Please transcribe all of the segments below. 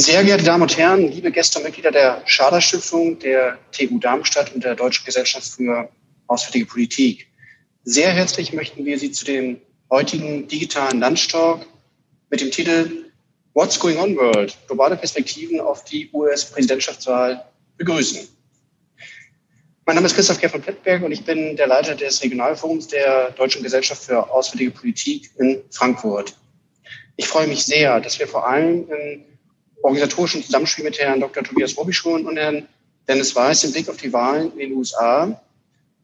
Sehr geehrte Damen und Herren, liebe Gäste und Mitglieder der Schader-Stiftung, der TU Darmstadt und der Deutschen Gesellschaft für Auswärtige Politik. Sehr herzlich möchten wir Sie zu dem heutigen digitalen Lunchtalk mit dem Titel What's Going On World? Globale Perspektiven auf die US-Präsidentschaftswahl begrüßen. Mein Name ist Christoph Kerr von Plettenberg und ich bin der Leiter des Regionalforums der Deutschen Gesellschaft für Auswärtige Politik in Frankfurt. Ich freue mich sehr, dass wir vor allem im organisatorischen Zusammenspiel mit Herrn Dr. Tobias Robischon und Herrn Dennis Weiß im Blick auf die Wahlen in den USA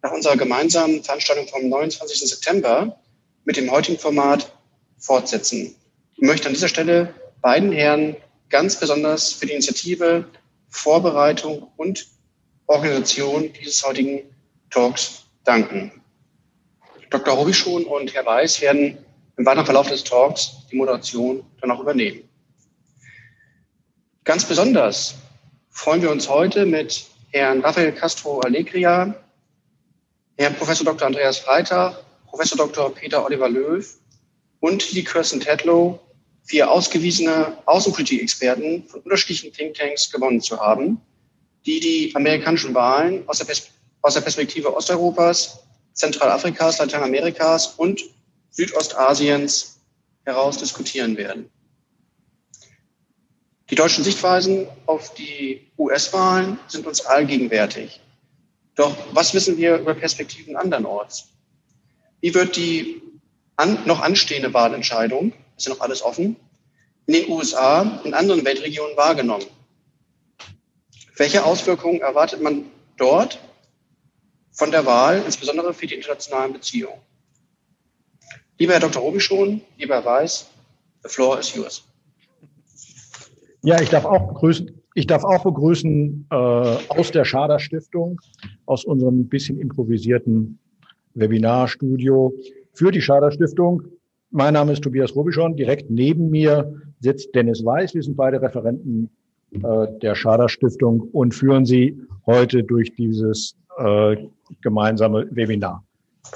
nach unserer gemeinsamen Veranstaltung vom 29. September mit dem heutigen Format fortsetzen. Ich möchte an dieser Stelle beiden Herren ganz besonders für die Initiative, Vorbereitung und Organisation dieses heutigen Talks danken. Dr. Robischon und Herr Weiß werden im weiteren Verlauf des Talks die Moderation dann auch übernehmen. Ganz besonders freuen wir uns heute mit Herrn Rafael Castro Alegria, Herrn Professor Dr. Andreas Freitag, Professor Dr. Peter Oliver Löw und die Kirsten Tedlow, vier ausgewiesene Außenpolitik-Experten von unterschiedlichen Thinktanks gewonnen zu haben, die die amerikanischen Wahlen aus der, Pers aus der Perspektive Osteuropas, Zentralafrikas, Lateinamerikas und Südostasiens heraus diskutieren werden. Die deutschen Sichtweisen auf die US-Wahlen sind uns allgegenwärtig. Doch was wissen wir über Perspektiven andernorts? Wie wird die an, noch anstehende Wahlentscheidung, ist ja noch alles offen, in den USA und anderen Weltregionen wahrgenommen? Welche Auswirkungen erwartet man dort von der Wahl, insbesondere für die internationalen Beziehungen? Lieber Herr Dr. Robischon, lieber Herr Weiß, the floor is yours. Ja, ich darf auch begrüßen, ich darf auch begrüßen äh, aus der Schader Stiftung, aus unserem bisschen improvisierten Webinarstudio für die Schader Stiftung. Mein Name ist Tobias Robischon. Direkt neben mir sitzt Dennis Weiß. Wir sind beide Referenten äh, der Schader Stiftung und führen Sie heute durch dieses äh, gemeinsame Webinar.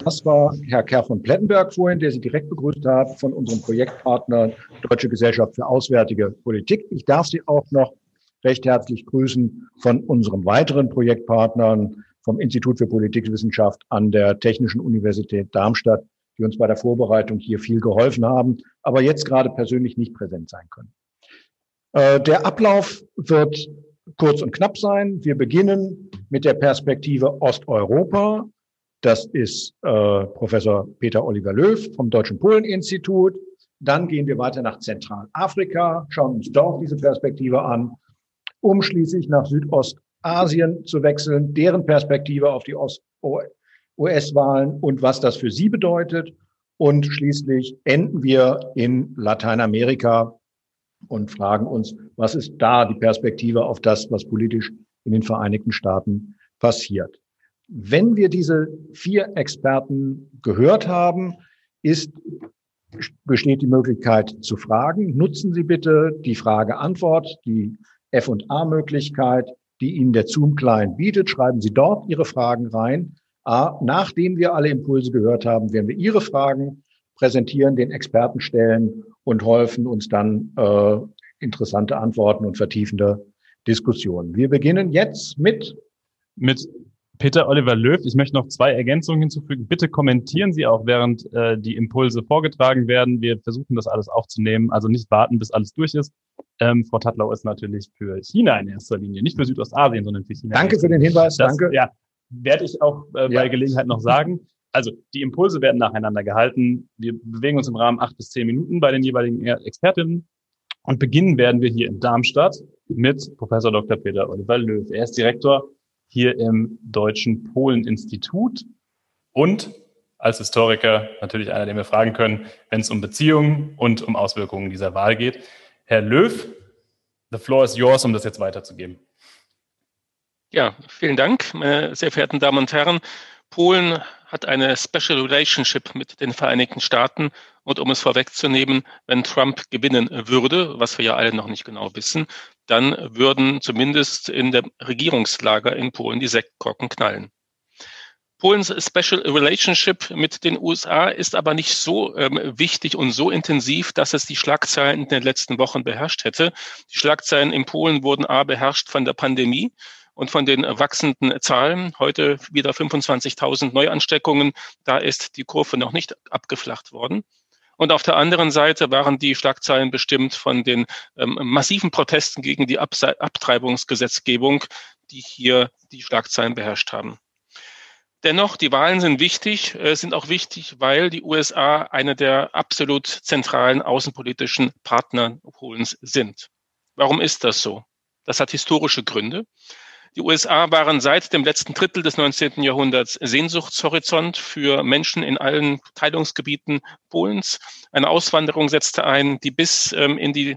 Das war Herr Kerr von Plettenberg vorhin, der Sie direkt begrüßt hat von unserem Projektpartner Deutsche Gesellschaft für Auswärtige Politik. Ich darf Sie auch noch recht herzlich grüßen von unseren weiteren Projektpartnern vom Institut für Politikwissenschaft an der Technischen Universität Darmstadt, die uns bei der Vorbereitung hier viel geholfen haben, aber jetzt gerade persönlich nicht präsent sein können. Äh, der Ablauf wird kurz und knapp sein. Wir beginnen mit der Perspektive Osteuropa das ist äh, Professor Peter Oliver Löw vom Deutschen Polen-Institut. Dann gehen wir weiter nach Zentralafrika, schauen uns dort diese Perspektive an, um schließlich nach Südostasien zu wechseln, deren Perspektive auf die US-Wahlen und was das für sie bedeutet. Und schließlich enden wir in Lateinamerika und fragen uns, was ist da die Perspektive auf das, was politisch in den Vereinigten Staaten passiert. Wenn wir diese vier Experten gehört haben, ist, besteht die Möglichkeit zu fragen. Nutzen Sie bitte die Frage-Antwort, die F&A-Möglichkeit, die Ihnen der Zoom-Client bietet. Schreiben Sie dort Ihre Fragen rein. Nachdem wir alle Impulse gehört haben, werden wir Ihre Fragen präsentieren, den Experten stellen und helfen uns dann äh, interessante Antworten und vertiefende Diskussionen. Wir beginnen jetzt mit mit Peter Oliver Löw, ich möchte noch zwei Ergänzungen hinzufügen. Bitte kommentieren Sie auch, während äh, die Impulse vorgetragen werden. Wir versuchen das alles aufzunehmen, also nicht warten, bis alles durch ist. Ähm, Frau Tatlau ist natürlich für China in erster Linie, nicht für Südostasien, sondern für China. Danke für den Hinweis, das, danke. Ja, werde ich auch äh, bei ja. Gelegenheit noch sagen. Also die Impulse werden nacheinander gehalten. Wir bewegen uns im Rahmen acht bis zehn Minuten bei den jeweiligen Expertinnen. Und beginnen werden wir hier in Darmstadt mit Professor Dr. Peter Oliver Löw. Er ist Direktor hier im Deutschen Polen-Institut und als Historiker natürlich einer, den wir fragen können, wenn es um Beziehungen und um Auswirkungen dieser Wahl geht. Herr Löw, the floor is yours, um das jetzt weiterzugeben. Ja, vielen Dank, meine sehr verehrten Damen und Herren. Polen hat eine Special Relationship mit den Vereinigten Staaten. Und um es vorwegzunehmen, wenn Trump gewinnen würde, was wir ja alle noch nicht genau wissen, dann würden zumindest in der Regierungslager in Polen die Sektkorken knallen. Polens Special Relationship mit den USA ist aber nicht so ähm, wichtig und so intensiv, dass es die Schlagzeilen in den letzten Wochen beherrscht hätte. Die Schlagzeilen in Polen wurden a beherrscht von der Pandemie und von den wachsenden Zahlen. Heute wieder 25.000 Neuansteckungen. Da ist die Kurve noch nicht abgeflacht worden. Und auf der anderen Seite waren die Schlagzeilen bestimmt von den ähm, massiven Protesten gegen die Abtreibungsgesetzgebung, die hier die Schlagzeilen beherrscht haben. Dennoch, die Wahlen sind wichtig, äh, sind auch wichtig, weil die USA eine der absolut zentralen außenpolitischen Partner Polens sind. Warum ist das so? Das hat historische Gründe. Die USA waren seit dem letzten Drittel des 19. Jahrhunderts Sehnsuchtshorizont für Menschen in allen Teilungsgebieten Polens. Eine Auswanderung setzte ein, die bis ähm, in die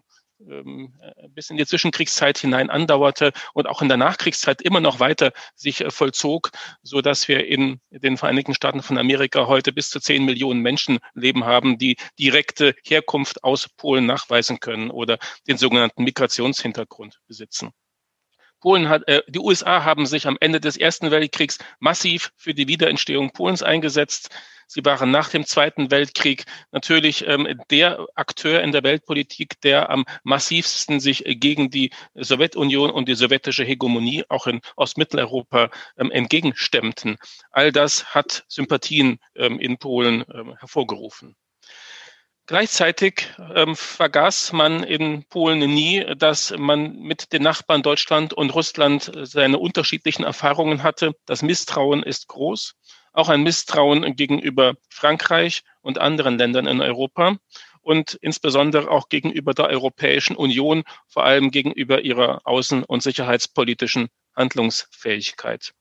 ähm, bis in die Zwischenkriegszeit hinein andauerte und auch in der Nachkriegszeit immer noch weiter sich äh, vollzog, so dass wir in den Vereinigten Staaten von Amerika heute bis zu zehn Millionen Menschen leben haben, die direkte Herkunft aus Polen nachweisen können oder den sogenannten Migrationshintergrund besitzen. Polen hat, äh, die USA haben sich am Ende des Ersten Weltkriegs massiv für die Wiederentstehung Polens eingesetzt. Sie waren nach dem Zweiten Weltkrieg natürlich ähm, der Akteur in der Weltpolitik, der am massivsten sich gegen die Sowjetunion und die sowjetische Hegemonie auch in Ostmitteleuropa ähm, entgegenstemmten. All das hat Sympathien ähm, in Polen ähm, hervorgerufen. Gleichzeitig ähm, vergaß man in Polen nie, dass man mit den Nachbarn Deutschland und Russland seine unterschiedlichen Erfahrungen hatte. Das Misstrauen ist groß, auch ein Misstrauen gegenüber Frankreich und anderen Ländern in Europa und insbesondere auch gegenüber der Europäischen Union, vor allem gegenüber ihrer außen- und sicherheitspolitischen Handlungsfähigkeit.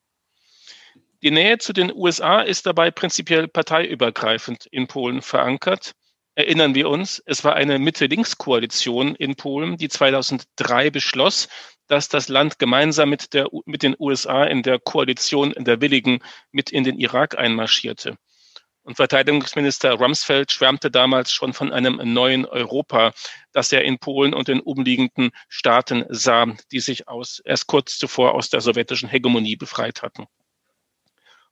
Die Nähe zu den USA ist dabei prinzipiell parteiübergreifend in Polen verankert erinnern wir uns, es war eine Mitte-Links-Koalition in Polen, die 2003 beschloss, dass das Land gemeinsam mit, der, mit den USA in der Koalition der Willigen mit in den Irak einmarschierte. Und Verteidigungsminister Rumsfeld schwärmte damals schon von einem neuen Europa, das er in Polen und den umliegenden Staaten sah, die sich aus, erst kurz zuvor aus der sowjetischen Hegemonie befreit hatten.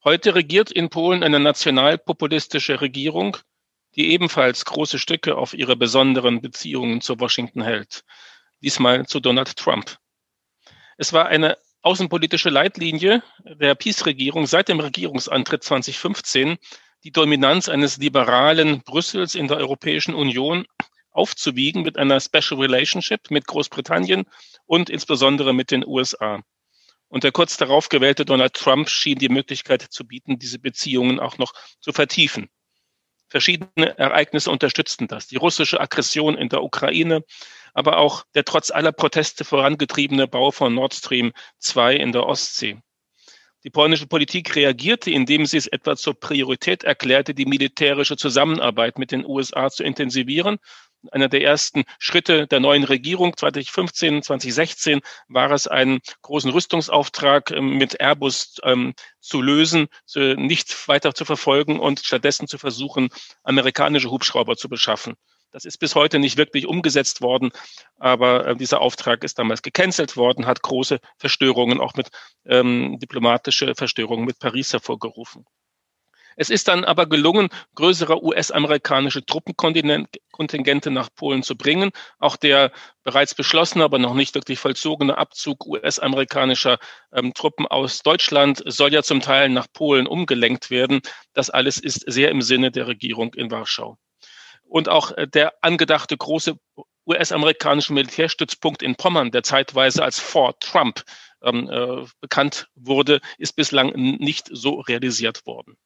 Heute regiert in Polen eine nationalpopulistische Regierung, die ebenfalls große Stücke auf ihre besonderen Beziehungen zu Washington hält. Diesmal zu Donald Trump. Es war eine außenpolitische Leitlinie der Peace-Regierung seit dem Regierungsantritt 2015, die Dominanz eines liberalen Brüssels in der Europäischen Union aufzuwiegen mit einer Special Relationship mit Großbritannien und insbesondere mit den USA. Und der kurz darauf gewählte Donald Trump schien die Möglichkeit zu bieten, diese Beziehungen auch noch zu vertiefen. Verschiedene Ereignisse unterstützten das. Die russische Aggression in der Ukraine, aber auch der trotz aller Proteste vorangetriebene Bau von Nord Stream 2 in der Ostsee. Die polnische Politik reagierte, indem sie es etwa zur Priorität erklärte, die militärische Zusammenarbeit mit den USA zu intensivieren einer der ersten Schritte der neuen Regierung 2015, 2016 war es, einen großen Rüstungsauftrag ähm, mit Airbus ähm, zu lösen, nicht weiter zu verfolgen und stattdessen zu versuchen, amerikanische Hubschrauber zu beschaffen. Das ist bis heute nicht wirklich umgesetzt worden, aber äh, dieser Auftrag ist damals gecancelt worden, hat große Verstörungen, auch mit ähm, diplomatische Verstörungen mit Paris hervorgerufen. Es ist dann aber gelungen, größere US-amerikanische Truppenkontingente nach Polen zu bringen. Auch der bereits beschlossene, aber noch nicht wirklich vollzogene Abzug US-amerikanischer ähm, Truppen aus Deutschland soll ja zum Teil nach Polen umgelenkt werden. Das alles ist sehr im Sinne der Regierung in Warschau. Und auch äh, der angedachte große US-amerikanische Militärstützpunkt in Pommern, der zeitweise als Fort Trump ähm, äh, bekannt wurde, ist bislang nicht so realisiert worden.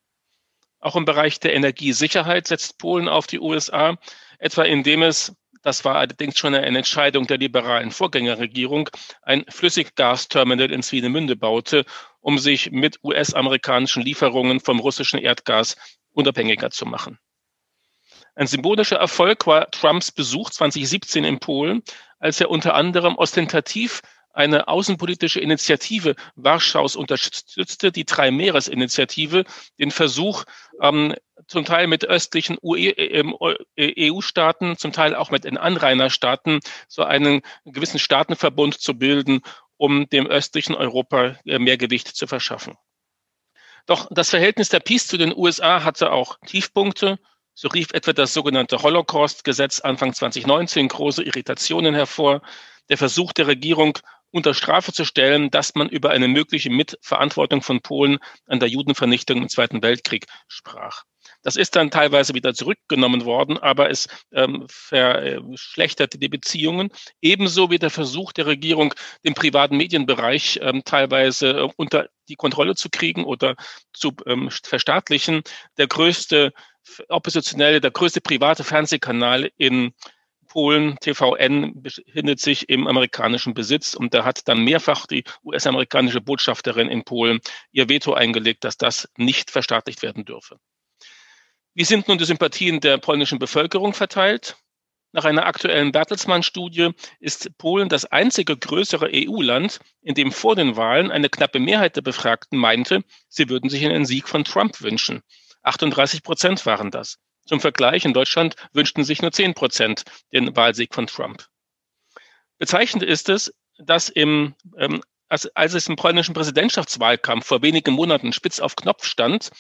Auch im Bereich der Energiesicherheit setzt Polen auf die USA, etwa indem es das war allerdings schon eine Entscheidung der liberalen Vorgängerregierung, ein Flüssiggasterminal in Swinemünde baute, um sich mit US-amerikanischen Lieferungen vom russischen Erdgas unabhängiger zu machen. Ein symbolischer Erfolg war Trumps Besuch 2017 in Polen, als er unter anderem ostentativ eine außenpolitische Initiative Warschaus unterstützte, die Drei-Meeres-Initiative, den Versuch, ähm, zum Teil mit östlichen EU-Staaten, e zum Teil auch mit den Anrainerstaaten, so einen gewissen Staatenverbund zu bilden, um dem östlichen Europa äh, mehr Gewicht zu verschaffen. Doch das Verhältnis der Peace zu den USA hatte auch Tiefpunkte. So rief etwa das sogenannte Holocaust-Gesetz Anfang 2019 große Irritationen hervor. Der Versuch der Regierung, unter Strafe zu stellen, dass man über eine mögliche Mitverantwortung von Polen an der Judenvernichtung im Zweiten Weltkrieg sprach. Das ist dann teilweise wieder zurückgenommen worden, aber es ähm, verschlechterte die Beziehungen. Ebenso wie der Versuch der Regierung, den privaten Medienbereich ähm, teilweise äh, unter die Kontrolle zu kriegen oder zu ähm, verstaatlichen. Der größte oppositionelle, der größte private Fernsehkanal in Polen, TVN, befindet sich im amerikanischen Besitz und da hat dann mehrfach die US-amerikanische Botschafterin in Polen ihr Veto eingelegt, dass das nicht verstaatlicht werden dürfe. Wie sind nun die Sympathien der polnischen Bevölkerung verteilt? Nach einer aktuellen Bertelsmann-Studie ist Polen das einzige größere EU-Land, in dem vor den Wahlen eine knappe Mehrheit der Befragten meinte, sie würden sich einen Sieg von Trump wünschen. 38 Prozent waren das. Zum Vergleich, in Deutschland wünschten sich nur 10 Prozent den Wahlsieg von Trump. Bezeichnend ist es, dass im, ähm, als, als es im polnischen Präsidentschaftswahlkampf vor wenigen Monaten spitz auf Knopf stand,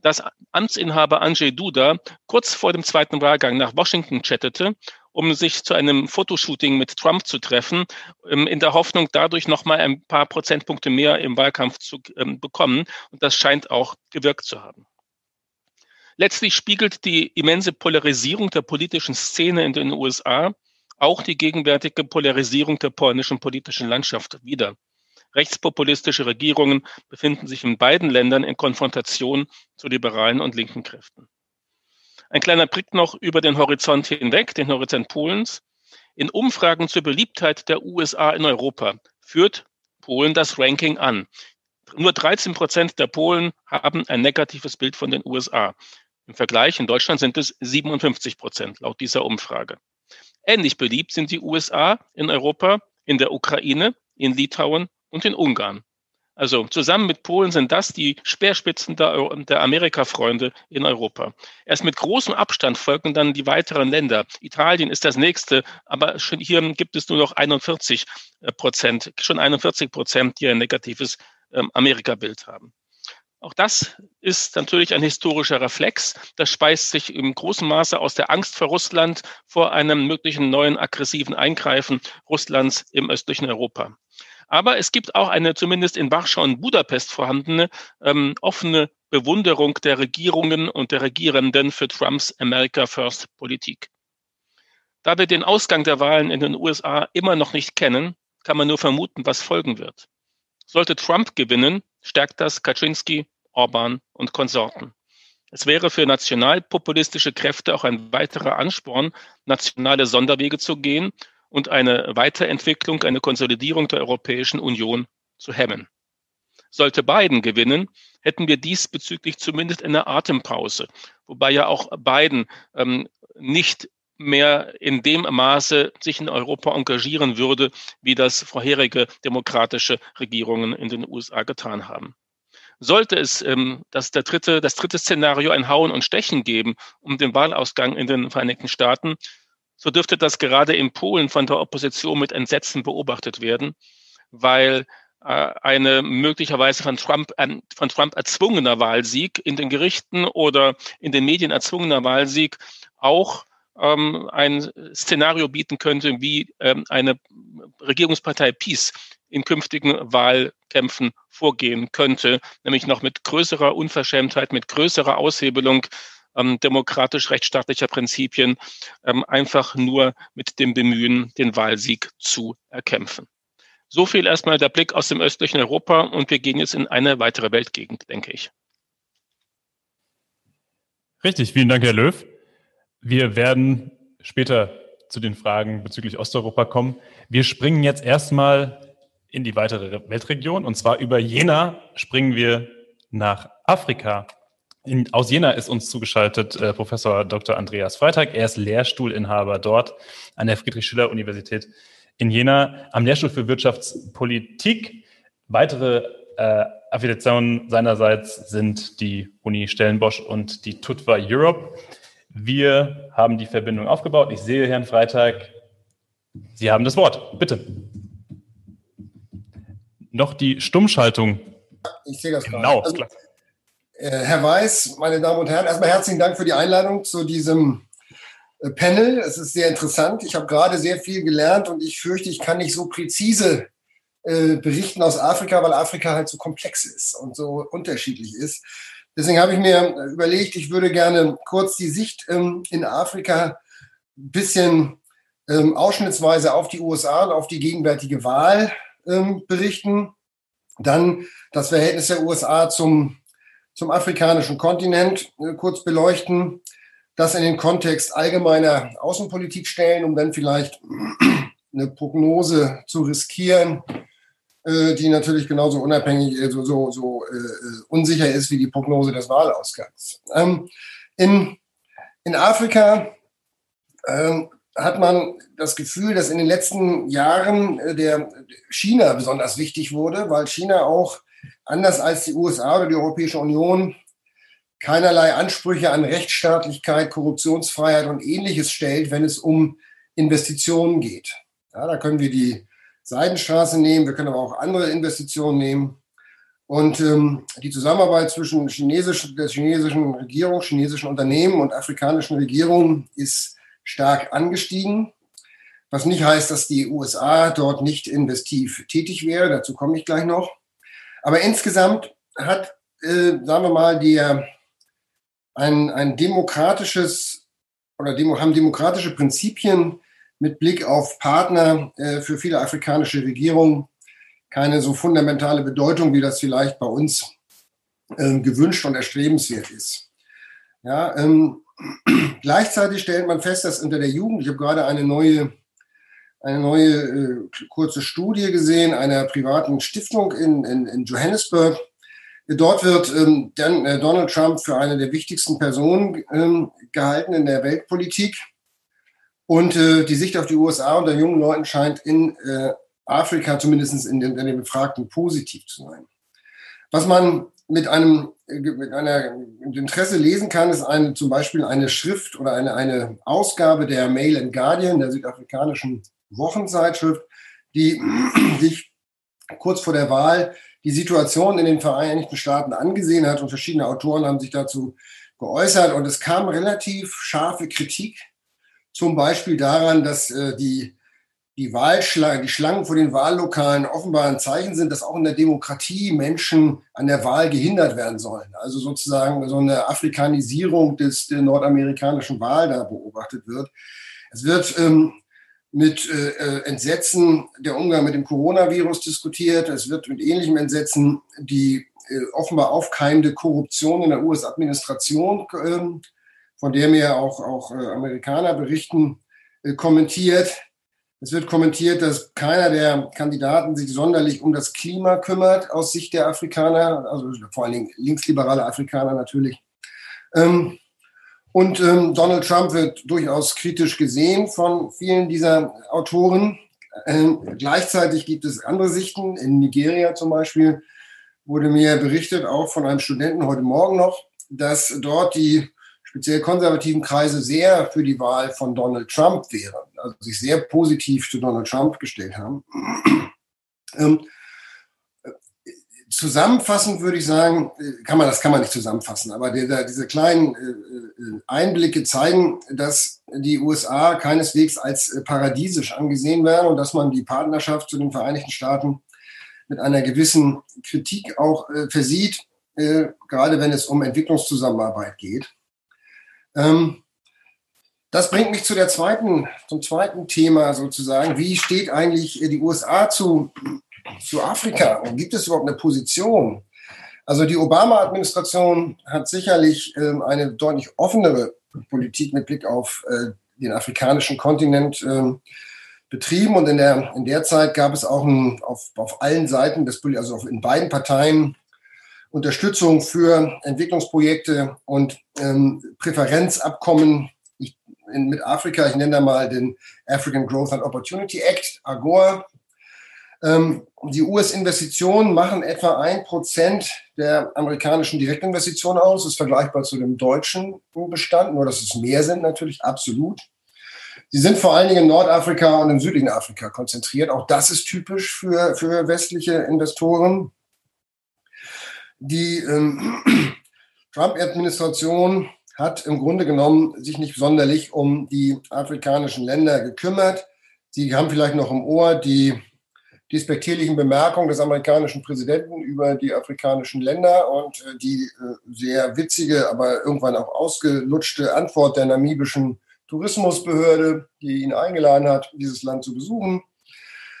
dass Amtsinhaber Andrzej Duda kurz vor dem zweiten Wahlgang nach Washington chattete, um sich zu einem Fotoshooting mit Trump zu treffen, ähm, in der Hoffnung, dadurch nochmal ein paar Prozentpunkte mehr im Wahlkampf zu ähm, bekommen. Und das scheint auch gewirkt zu haben. Letztlich spiegelt die immense Polarisierung der politischen Szene in den USA auch die gegenwärtige Polarisierung der polnischen politischen Landschaft wider. Rechtspopulistische Regierungen befinden sich in beiden Ländern in Konfrontation zu liberalen und linken Kräften. Ein kleiner Blick noch über den Horizont hinweg, den Horizont Polens. In Umfragen zur Beliebtheit der USA in Europa führt Polen das Ranking an. Nur 13 Prozent der Polen haben ein negatives Bild von den USA. Im Vergleich in Deutschland sind es 57 Prozent laut dieser Umfrage. Ähnlich beliebt sind die USA in Europa, in der Ukraine, in Litauen und in Ungarn. Also zusammen mit Polen sind das die Speerspitzen der, der Amerika-Freunde in Europa. Erst mit großem Abstand folgen dann die weiteren Länder. Italien ist das nächste, aber schon hier gibt es nur noch 41 äh, Prozent, schon 41 Prozent, die ein negatives ähm, Amerika-Bild haben. Auch das ist natürlich ein historischer Reflex. Das speist sich im großen Maße aus der Angst vor Russland, vor einem möglichen neuen aggressiven Eingreifen Russlands im östlichen Europa. Aber es gibt auch eine zumindest in Warschau und Budapest vorhandene ähm, offene Bewunderung der Regierungen und der Regierenden für Trumps America First Politik. Da wir den Ausgang der Wahlen in den USA immer noch nicht kennen, kann man nur vermuten, was folgen wird. Sollte Trump gewinnen, stärkt das Kaczynski, Orban und Konsorten. Es wäre für nationalpopulistische Kräfte auch ein weiterer Ansporn, nationale Sonderwege zu gehen und eine Weiterentwicklung, eine Konsolidierung der Europäischen Union zu hemmen. Sollte Biden gewinnen, hätten wir diesbezüglich zumindest eine Atempause, wobei ja auch Biden ähm, nicht mehr in dem Maße sich in Europa engagieren würde, wie das vorherige demokratische Regierungen in den USA getan haben. Sollte es ähm, das, der dritte, das dritte Szenario ein Hauen und Stechen geben um den Wahlausgang in den Vereinigten Staaten, so dürfte das gerade in Polen von der Opposition mit Entsetzen beobachtet werden, weil äh, eine möglicherweise von Trump, äh, von Trump erzwungener Wahlsieg in den Gerichten oder in den Medien erzwungener Wahlsieg auch ähm, ein Szenario bieten könnte, wie ähm, eine Regierungspartei Peace in künftigen Wahlkämpfen vorgehen könnte, nämlich noch mit größerer Unverschämtheit, mit größerer Aushebelung ähm, demokratisch-rechtsstaatlicher Prinzipien ähm, einfach nur mit dem Bemühen, den Wahlsieg zu erkämpfen. So viel erstmal der Blick aus dem östlichen Europa und wir gehen jetzt in eine weitere Weltgegend, denke ich. Richtig, vielen Dank, Herr Löw. Wir werden später zu den Fragen bezüglich Osteuropa kommen. Wir springen jetzt erstmal in die weitere Weltregion und zwar über Jena springen wir nach Afrika. In, aus Jena ist uns zugeschaltet äh, Professor Dr. Andreas Freitag. Er ist Lehrstuhlinhaber dort an der Friedrich-Schiller-Universität in Jena am Lehrstuhl für Wirtschaftspolitik. Weitere äh, Affiliationen seinerseits sind die Uni Stellenbosch und die Tutva Europe. Wir haben die Verbindung aufgebaut. Ich sehe Herrn Freitag. Sie haben das Wort. Bitte. Noch die Stummschaltung. Ich sehe das genau. gerade. Also, Äh, Herr Weiß, meine Damen und Herren, erstmal herzlichen Dank für die Einladung zu diesem äh, Panel. Es ist sehr interessant. Ich habe gerade sehr viel gelernt und ich fürchte, ich kann nicht so präzise äh, berichten aus Afrika, weil Afrika halt so komplex ist und so unterschiedlich ist. Deswegen habe ich mir überlegt, ich würde gerne kurz die Sicht ähm, in Afrika ein bisschen ähm, ausschnittsweise auf die USA und auf die gegenwärtige Wahl ähm, berichten. Dann das Verhältnis der USA zum, zum afrikanischen Kontinent äh, kurz beleuchten. Das in den Kontext allgemeiner Außenpolitik stellen, um dann vielleicht eine Prognose zu riskieren, die natürlich genauso unabhängig, äh, so, so, so äh, unsicher ist wie die Prognose des Wahlausgangs. Ähm, in, in Afrika ähm, hat man das Gefühl, dass in den letzten Jahren äh, der China besonders wichtig wurde, weil China auch anders als die USA oder die Europäische Union keinerlei Ansprüche an Rechtsstaatlichkeit, Korruptionsfreiheit und ähnliches stellt, wenn es um Investitionen geht. Ja, da können wir die Seidenstraße nehmen, wir können aber auch andere Investitionen nehmen. Und ähm, die Zusammenarbeit zwischen chinesisch, der chinesischen Regierung, chinesischen Unternehmen und afrikanischen Regierungen ist stark angestiegen. Was nicht heißt, dass die USA dort nicht investiv tätig wäre. Dazu komme ich gleich noch. Aber insgesamt hat, äh, sagen wir mal, der, ein, ein demokratisches oder demo, haben demokratische Prinzipien mit Blick auf Partner äh, für viele afrikanische Regierungen keine so fundamentale Bedeutung, wie das vielleicht bei uns äh, gewünscht und erstrebenswert ist. Ja, ähm, gleichzeitig stellt man fest, dass unter der Jugend, ich habe gerade eine neue, eine neue äh, kurze Studie gesehen einer privaten Stiftung in, in, in Johannesburg. Dort wird ähm, äh, Donald Trump für eine der wichtigsten Personen ähm, gehalten in der Weltpolitik. Und äh, die Sicht auf die USA unter jungen Leuten scheint in äh, Afrika, zumindest in den, in den Befragten, positiv zu sein. Was man mit einem äh, mit einer mit Interesse lesen kann, ist eine, zum Beispiel eine Schrift oder eine, eine Ausgabe der Mail and Guardian, der südafrikanischen Wochenzeitschrift, die sich kurz vor der Wahl die Situation in den Vereinigten Staaten angesehen hat und verschiedene Autoren haben sich dazu geäußert und es kam relativ scharfe Kritik zum Beispiel daran, dass äh, die, die Wahlschlangen, die Schlangen vor den Wahllokalen offenbar ein Zeichen sind, dass auch in der Demokratie Menschen an der Wahl gehindert werden sollen. Also sozusagen so eine Afrikanisierung des, der nordamerikanischen Wahl da beobachtet wird. Es wird ähm, mit äh, äh Entsetzen der Umgang mit dem Coronavirus diskutiert. Es wird mit ähnlichem Entsetzen die äh, offenbar aufkeimende Korruption in der US-Administration ähm, von der mir auch, auch äh, Amerikaner berichten, äh, kommentiert. Es wird kommentiert, dass keiner der Kandidaten sich sonderlich um das Klima kümmert aus Sicht der Afrikaner, also vor allen Dingen linksliberale Afrikaner natürlich. Ähm, und ähm, Donald Trump wird durchaus kritisch gesehen von vielen dieser Autoren. Ähm, gleichzeitig gibt es andere Sichten. In Nigeria zum Beispiel wurde mir berichtet, auch von einem Studenten heute Morgen noch, dass dort die speziell konservativen Kreise sehr für die Wahl von Donald Trump wären, also sich sehr positiv zu Donald Trump gestellt haben. Ähm, zusammenfassend würde ich sagen, äh, kann man, das kann man nicht zusammenfassen, aber der, diese kleinen äh, äh, Einblicke zeigen, dass die USA keineswegs als paradiesisch angesehen werden und dass man die Partnerschaft zu den Vereinigten Staaten mit einer gewissen Kritik auch äh, versieht, äh, gerade wenn es um Entwicklungszusammenarbeit geht. Ähm, das bringt mich zu der zweiten, zum zweiten Thema sozusagen. Wie steht eigentlich die USA zu, zu Afrika? Und gibt es überhaupt eine Position? Also die Obama-Administration hat sicherlich ähm, eine deutlich offenere Politik mit Blick auf äh, den afrikanischen Kontinent ähm, betrieben. Und in der, in der Zeit gab es auch ein, auf, auf allen Seiten des, also in beiden Parteien Unterstützung für Entwicklungsprojekte und ähm, Präferenzabkommen ich, in, mit Afrika. Ich nenne da mal den African Growth and Opportunity Act, AGOA. Ähm, die US-Investitionen machen etwa ein Prozent der amerikanischen Direktinvestitionen aus. Das ist vergleichbar zu dem deutschen Bestand, nur dass es mehr sind natürlich, absolut. Sie sind vor allen Dingen in Nordafrika und im südlichen Afrika konzentriert. Auch das ist typisch für, für westliche Investoren die, ähm, Trump-Administration hat im Grunde genommen sich nicht sonderlich um die afrikanischen Länder gekümmert. Sie haben vielleicht noch im Ohr die despektierlichen Bemerkungen des amerikanischen Präsidenten über die afrikanischen Länder und äh, die äh, sehr witzige, aber irgendwann auch ausgelutschte Antwort der namibischen Tourismusbehörde, die ihn eingeladen hat, dieses Land zu besuchen.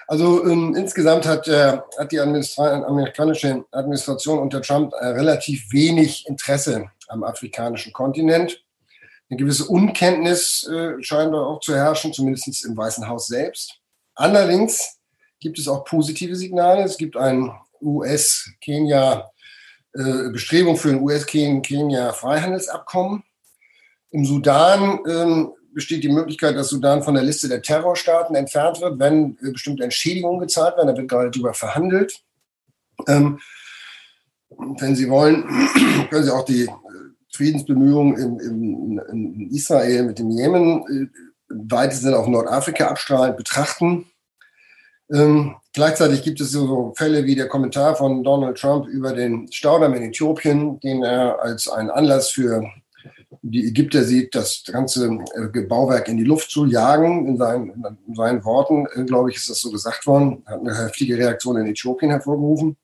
Also ähm, insgesamt hat, äh, hat die Administra amerikanische Administration unter Trump äh, relativ wenig Interesse am afrikanischen Kontinent. Eine gewisse Unkenntnis äh, scheint auch zu herrschen, zumindest im Weißen Haus selbst. Allerdings gibt es auch positive Signale. Es gibt ein US-Kenia, äh, Bestrebung für ein US-Kenia-Freihandelsabkommen. Im Sudan ähm, besteht die Möglichkeit, dass Sudan von der Liste der Terrorstaaten entfernt wird, wenn äh, bestimmte Entschädigungen gezahlt werden. Da wird gerade darüber verhandelt. Ähm, wenn Sie wollen, können Sie auch die äh, Friedensbemühungen in, in, in, Israel mit dem Jemen äh, im weitesten auf Nordafrika abstrahlend betrachten. Ähm, gleichzeitig gibt es so Fälle wie der Kommentar von Donald Trump über den Staudamm in Äthiopien, den er als einen Anlass für die Ägypter sieht, das ganze äh, Bauwerk in die Luft zu jagen. In seinen, in seinen Worten, äh, glaube ich, ist das so gesagt worden. Hat eine heftige Reaktion in Äthiopien hervorgerufen.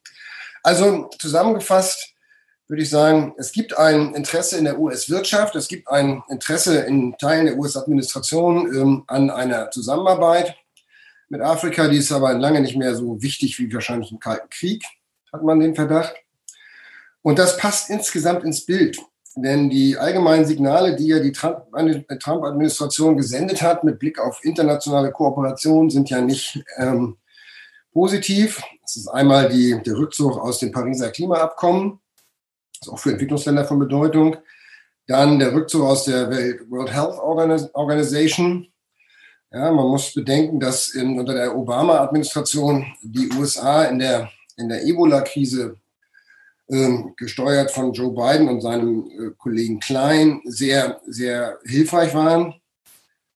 Also zusammengefasst würde ich sagen, es gibt ein Interesse in der US-Wirtschaft, es gibt ein Interesse in Teilen der US-Administration ähm, an einer Zusammenarbeit mit Afrika. Die ist aber lange nicht mehr so wichtig wie wahrscheinlich im Kalten Krieg, hat man den Verdacht. Und das passt insgesamt ins Bild. Denn die allgemeinen Signale, die ja die Trump-Administration gesendet hat mit Blick auf internationale Kooperation, sind ja nicht ähm, positiv. Das ist einmal die, der Rückzug aus dem Pariser Klimaabkommen. Das ist auch für Entwicklungsländer von Bedeutung. Dann der Rückzug aus der World Health Organization. Ja, man muss bedenken, dass in, unter der Obama-Administration die USA in der, in der Ebola-Krise gesteuert von Joe Biden und seinem äh, Kollegen Klein sehr, sehr hilfreich waren.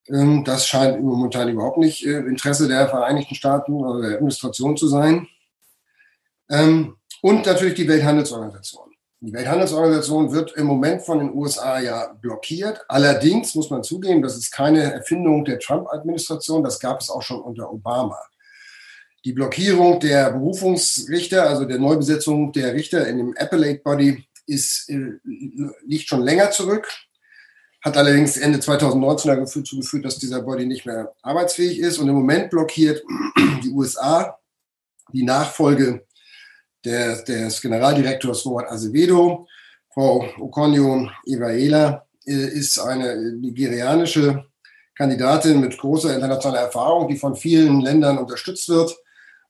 Ähm, das scheint momentan überhaupt nicht äh, Interesse der Vereinigten Staaten oder der Administration zu sein. Ähm, und natürlich die Welthandelsorganisation. Die Welthandelsorganisation wird im Moment von den USA ja blockiert. Allerdings muss man zugeben, das ist keine Erfindung der Trump-Administration, das gab es auch schon unter Obama. Die Blockierung der Berufungsrichter, also der Neubesetzung der Richter in dem Appellate Body, ist, äh, liegt schon länger zurück, hat allerdings Ende 2019 dazu geführt, dass dieser Body nicht mehr arbeitsfähig ist. Und im Moment blockiert die USA die Nachfolge der, des Generaldirektors Robert Azevedo. Frau Okonjo Iweala äh, ist eine nigerianische Kandidatin mit großer internationaler Erfahrung, die von vielen Ländern unterstützt wird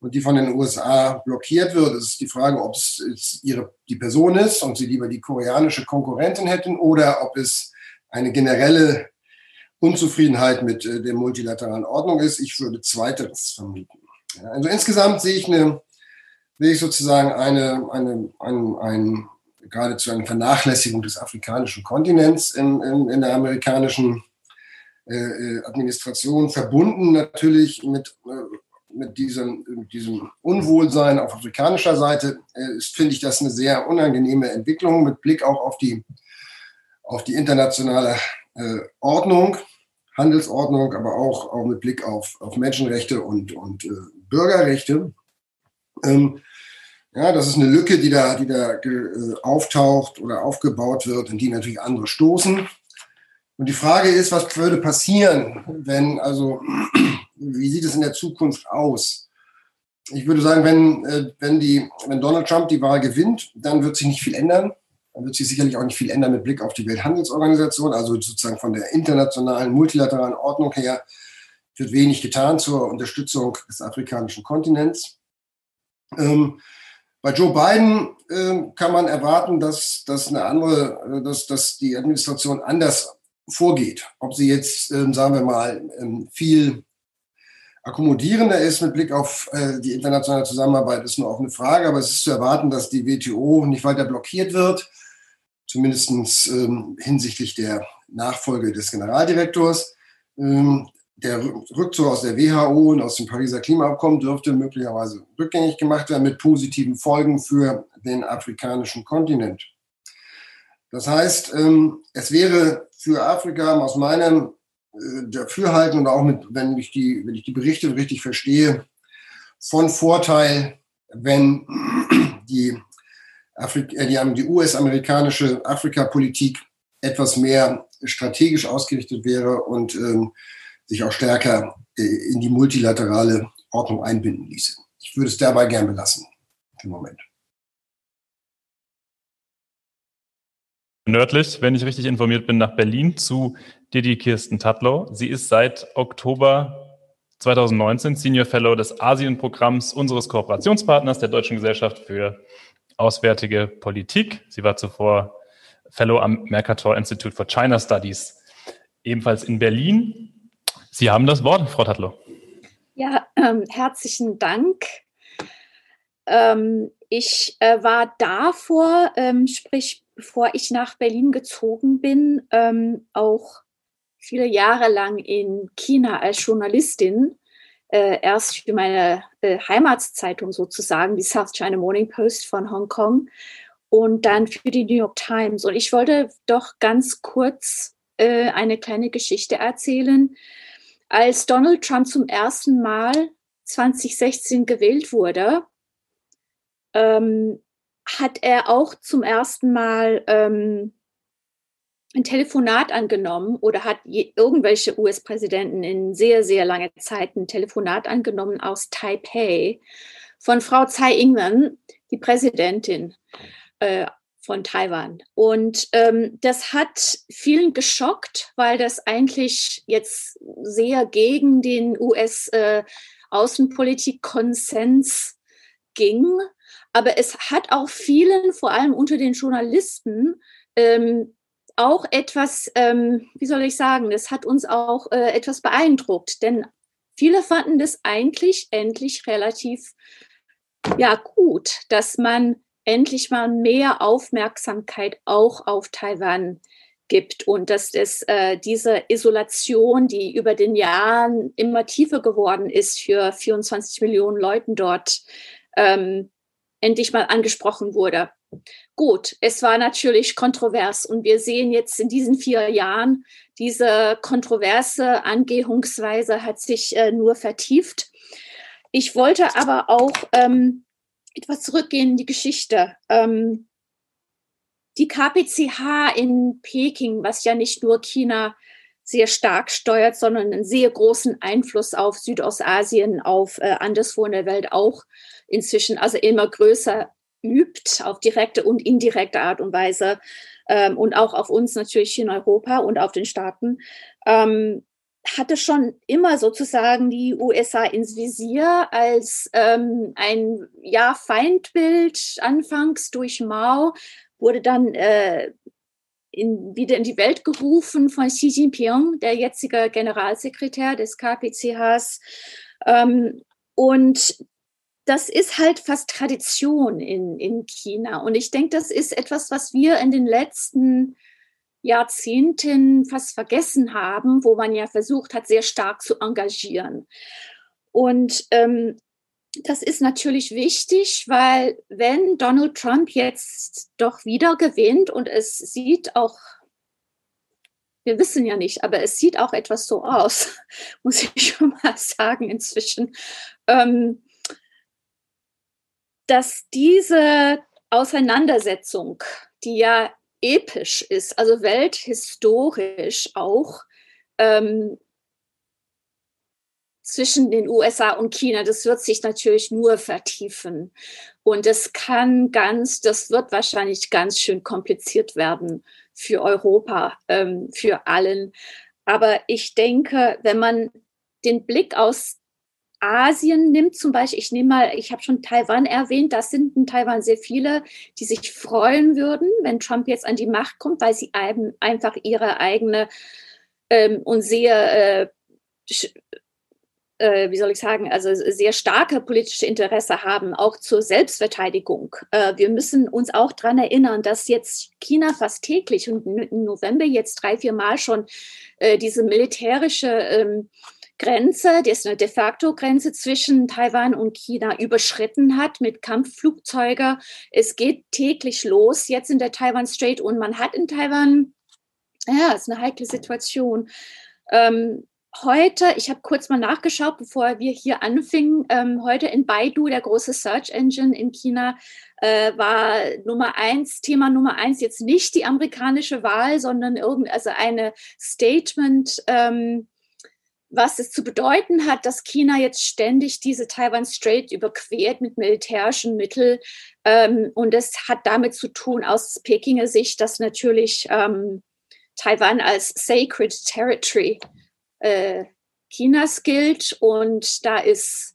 und die von den USA blockiert wird. Es ist die Frage, ob es ihre, die Person ist und sie lieber die koreanische Konkurrentin hätten oder ob es eine generelle Unzufriedenheit mit äh, der multilateralen Ordnung ist. Ich würde zweiteres vermuten. Also insgesamt sehe ich eine sehe ich sozusagen eine, eine, ein, ein, geradezu eine Vernachlässigung des afrikanischen Kontinents in, in, in der amerikanischen äh, äh Administration, verbunden natürlich mit, äh, mit, diesem, mit diesem Unwohlsein auf afrikanischer Seite, äh, ist, finde ich das eine sehr unangenehme Entwicklung mit Blick auch auf die, auf die internationale äh, Ordnung. Handelsordnung, aber auch, auch mit Blick auf, auf Menschenrechte und, und äh, Bürgerrechte. Ähm, ja, das ist eine Lücke, die da, die da äh, auftaucht oder aufgebaut wird und die natürlich andere stoßen. Und die Frage ist, was würde passieren, wenn, also, wie sieht es in der Zukunft aus? Ich würde sagen, wenn, äh, wenn, die, wenn Donald Trump die Wahl gewinnt, dann wird sich nicht viel ändern. Dann wird sich sicherlich auch nicht viel ändern mit Blick auf die Welthandelsorganisation, also sozusagen von der internationalen, multilateralen Ordnung her wird wenig getan zur Unterstützung des afrikanischen Kontinents. Ähm, bei Joe Biden äh, kann man erwarten, dass, dass eine andere, äh, dass, dass die Administration anders vorgeht. Ob sie jetzt, äh, sagen wir mal, ähm, viel akkommodierender ist mit Blick auf äh, die internationale Zusammenarbeit, ist nur eine Frage. Aber es ist zu erwarten, dass die WTO nicht weiter blockiert wird, zumindest ähm, hinsichtlich der Nachfolge des Generaldirektors. Ähm, der Rückzug aus der WHO und aus dem Pariser Klimaabkommen dürfte möglicherweise rückgängig gemacht werden mit positiven Folgen für den afrikanischen Kontinent. Das heißt, ähm, es wäre für Afrika aus meinem äh, Dafürhalten und auch mit, wenn ich die, wenn ich die Berichte richtig verstehe, von Vorteil, wenn die, Afrik äh, die, die US-amerikanische Afrika-Politik etwas mehr strategisch ausgerichtet wäre und ähm, sich auch stärker äh, in die multilaterale Ordnung einbinden ließe. Ich würde es dabei gern belassen im Moment. Nördlich, wenn ich richtig informiert bin, nach Berlin zu Didi Kirsten Tatlow. Sie ist seit Oktober 2019 Senior Fellow des Asienprogramms unseres Kooperationspartners der Deutschen Gesellschaft für Auswärtige Politik. Sie war zuvor Fellow am Mercator Institute for China Studies, ebenfalls in Berlin. Sie haben das Wort, Frau Tatlow. Ja, ähm, herzlichen Dank. Ähm, ich äh, war davor, ähm, sprich bevor ich nach Berlin gezogen bin, ähm, auch viele Jahre lang in China als Journalistin. Äh, erst für meine äh, Heimatszeitung sozusagen, die South China Morning Post von Hongkong und dann für die New York Times. Und ich wollte doch ganz kurz äh, eine kleine Geschichte erzählen, als Donald Trump zum ersten Mal 2016 gewählt wurde, ähm, hat er auch zum ersten Mal ähm, ein Telefonat angenommen oder hat je, irgendwelche US-Präsidenten in sehr, sehr langer Zeit ein Telefonat angenommen aus Taipei von Frau Tsai Ing-wen, die Präsidentin äh, von Taiwan. Und ähm, das hat vielen geschockt, weil das eigentlich jetzt sehr gegen den US-Außenpolitik-Konsens äh, ging. Aber es hat auch vielen, vor allem unter den Journalisten, ähm, auch etwas, ähm, wie soll ich sagen, das hat uns auch äh, etwas beeindruckt, denn viele fanden das eigentlich endlich relativ ja gut, dass man endlich mal mehr Aufmerksamkeit auch auf Taiwan gibt und dass es äh, diese Isolation, die über den Jahren immer tiefer geworden ist für 24 Millionen Leuten dort, ähm, endlich mal angesprochen wurde. Gut, es war natürlich kontrovers und wir sehen jetzt in diesen vier Jahren, diese kontroverse Angehungsweise hat sich äh, nur vertieft. Ich wollte aber auch ähm, etwas zurückgehen in die Geschichte. Ähm, die KPCH in Peking, was ja nicht nur China sehr stark steuert, sondern einen sehr großen Einfluss auf Südostasien, auf äh, anderswo in der Welt auch inzwischen, also immer größer übt, auf direkte und indirekte Art und Weise ähm, und auch auf uns natürlich in Europa und auf den Staaten. Ähm, hatte schon immer sozusagen die USA ins Visier als ähm, ein ja, Feindbild, anfangs durch Mao, wurde dann äh, in, wieder in die Welt gerufen von Xi Jinping, der jetzige Generalsekretär des KPCHs. Ähm, und das ist halt fast Tradition in, in China. Und ich denke, das ist etwas, was wir in den letzten Jahrzehnten fast vergessen haben, wo man ja versucht hat, sehr stark zu engagieren. Und ähm, das ist natürlich wichtig, weil wenn Donald Trump jetzt doch wieder gewinnt und es sieht auch, wir wissen ja nicht, aber es sieht auch etwas so aus, muss ich schon mal sagen inzwischen, ähm, dass diese Auseinandersetzung, die ja episch ist, also welthistorisch auch, ähm, zwischen den USA und China, das wird sich natürlich nur vertiefen. Und es kann ganz, das wird wahrscheinlich ganz schön kompliziert werden für Europa, ähm, für allen. Aber ich denke, wenn man den Blick aus Asien nimmt zum Beispiel, ich nehme mal, ich habe schon Taiwan erwähnt, das sind in Taiwan sehr viele, die sich freuen würden, wenn Trump jetzt an die Macht kommt, weil sie einfach ihre eigene ähm, und sehr, äh, äh, wie soll ich sagen, also sehr starke politische Interesse haben, auch zur Selbstverteidigung. Äh, wir müssen uns auch daran erinnern, dass jetzt China fast täglich und im November jetzt drei, vier Mal schon äh, diese militärische ähm, Grenze, die ist eine de facto Grenze zwischen Taiwan und China überschritten hat mit Kampfflugzeugen. Es geht täglich los jetzt in der Taiwan Strait und man hat in Taiwan, ja, es ist eine heikle Situation. Ähm, heute, ich habe kurz mal nachgeschaut, bevor wir hier anfingen, ähm, heute in Baidu, der große Search Engine in China, äh, war Nummer eins, Thema Nummer eins jetzt nicht die amerikanische Wahl, sondern irgend, also eine Statement, ähm, was es zu bedeuten hat, dass China jetzt ständig diese Taiwan Strait überquert mit militärischen Mitteln. Ähm, und es hat damit zu tun, aus Pekinger Sicht, dass natürlich ähm, Taiwan als Sacred Territory äh, Chinas gilt und da ist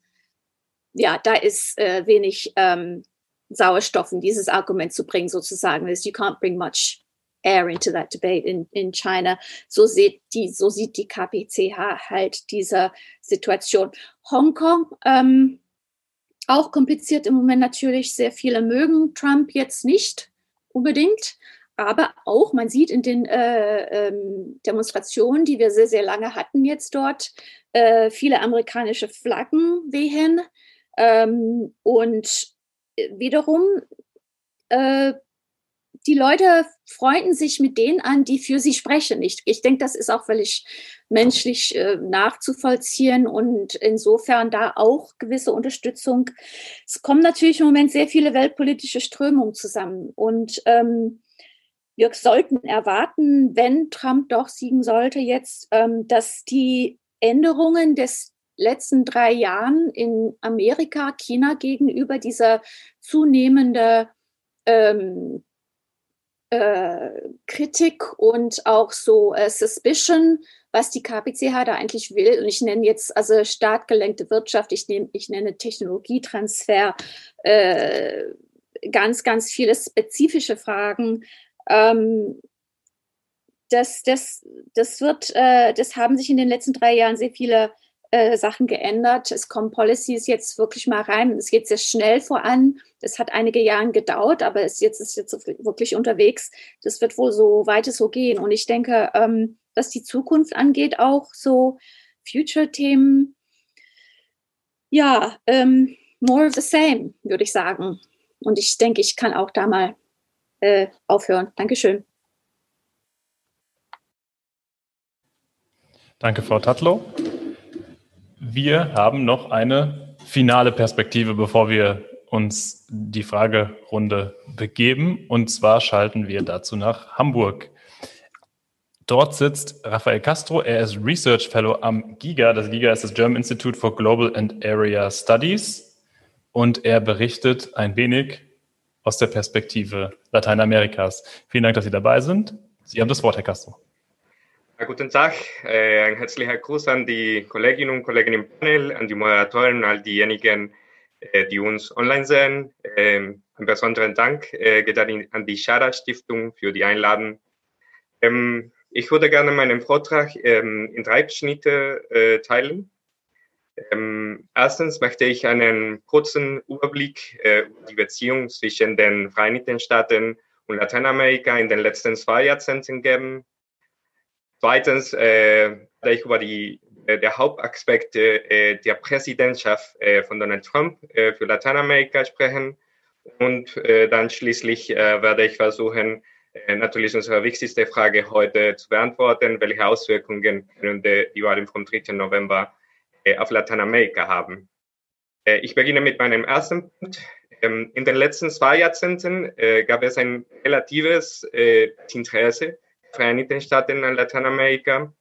ja da ist äh, wenig ähm, Sauerstoff in dieses Argument zu bringen sozusagen. You can't bring much air into that debate in, in China. So sieht die so sieht die KPCH halt diese Situation. Hongkong ähm, auch kompliziert im Moment natürlich. Sehr viele mögen Trump jetzt nicht unbedingt. Aber auch, man sieht in den äh, ähm, Demonstrationen, die wir sehr, sehr lange hatten jetzt dort, äh, viele amerikanische Flaggen wehen. Ähm, und wiederum, äh, die Leute freunden sich mit denen an, die für sie sprechen. Ich, ich denke, das ist auch völlig menschlich äh, nachzuvollziehen und insofern da auch gewisse Unterstützung. Es kommen natürlich im Moment sehr viele weltpolitische Strömungen zusammen und ähm, wir sollten erwarten, wenn Trump doch siegen sollte jetzt, ähm, dass die Änderungen des letzten drei Jahren in Amerika, China gegenüber dieser zunehmende ähm, äh, Kritik und auch so äh, Suspicion, was die KPCH da eigentlich will. Und ich nenne jetzt also staatgelenkte Wirtschaft, ich, nehm, ich nenne Technologietransfer, äh, ganz, ganz viele spezifische Fragen, ähm, das, das, das wird, äh, das haben sich in den letzten drei Jahren sehr viele äh, Sachen geändert. Es kommen Policies jetzt wirklich mal rein. Es geht sehr schnell voran. Es hat einige Jahre gedauert, aber es jetzt ist jetzt wirklich unterwegs. Das wird wohl so weit so gehen. Und ich denke, ähm, was die Zukunft angeht, auch so Future-Themen, ja, ähm, more of the same, würde ich sagen. Und ich denke, ich kann auch da mal äh, aufhören. Dankeschön. Danke, Frau Tatlow. Wir haben noch eine finale Perspektive, bevor wir uns die Fragerunde begeben. Und zwar schalten wir dazu nach Hamburg. Dort sitzt Rafael Castro. Er ist Research Fellow am GIGA. Das GIGA ist das German Institute for Global and Area Studies. Und er berichtet ein wenig aus der Perspektive Lateinamerikas. Vielen Dank, dass Sie dabei sind. Sie haben das Wort, Herr Castro. Ja, guten Tag, äh, ein herzlicher Gruß an die Kolleginnen und Kollegen im Panel, an die Moderatoren, all diejenigen, äh, die uns online sehen. Ähm, einen besonderen Dank äh, geht an die Schara Stiftung für die Einladung. Ähm, ich würde gerne meinen Vortrag ähm, in drei Schnitte teilen. Ähm, erstens möchte ich einen kurzen Überblick äh, über die Beziehung zwischen den Vereinigten Staaten und Lateinamerika in den letzten zwei Jahrzehnten geben. Zweitens äh, werde ich über die, äh, der Hauptaspekte äh, der Präsidentschaft äh, von Donald Trump äh, für Lateinamerika sprechen. Und dann schließlich werde ich versuchen, natürlich unsere wichtigste Frage heute zu beantworten, welche Auswirkungen die Wahlen vom 3. November auf Lateinamerika haben. Äh, ich beginne mit meinem ersten Punkt. Ähm, in den letzten zwei Jahrzehnten äh, gab es ein relatives Interesse der Vereinigten Staaten an Lateinamerika.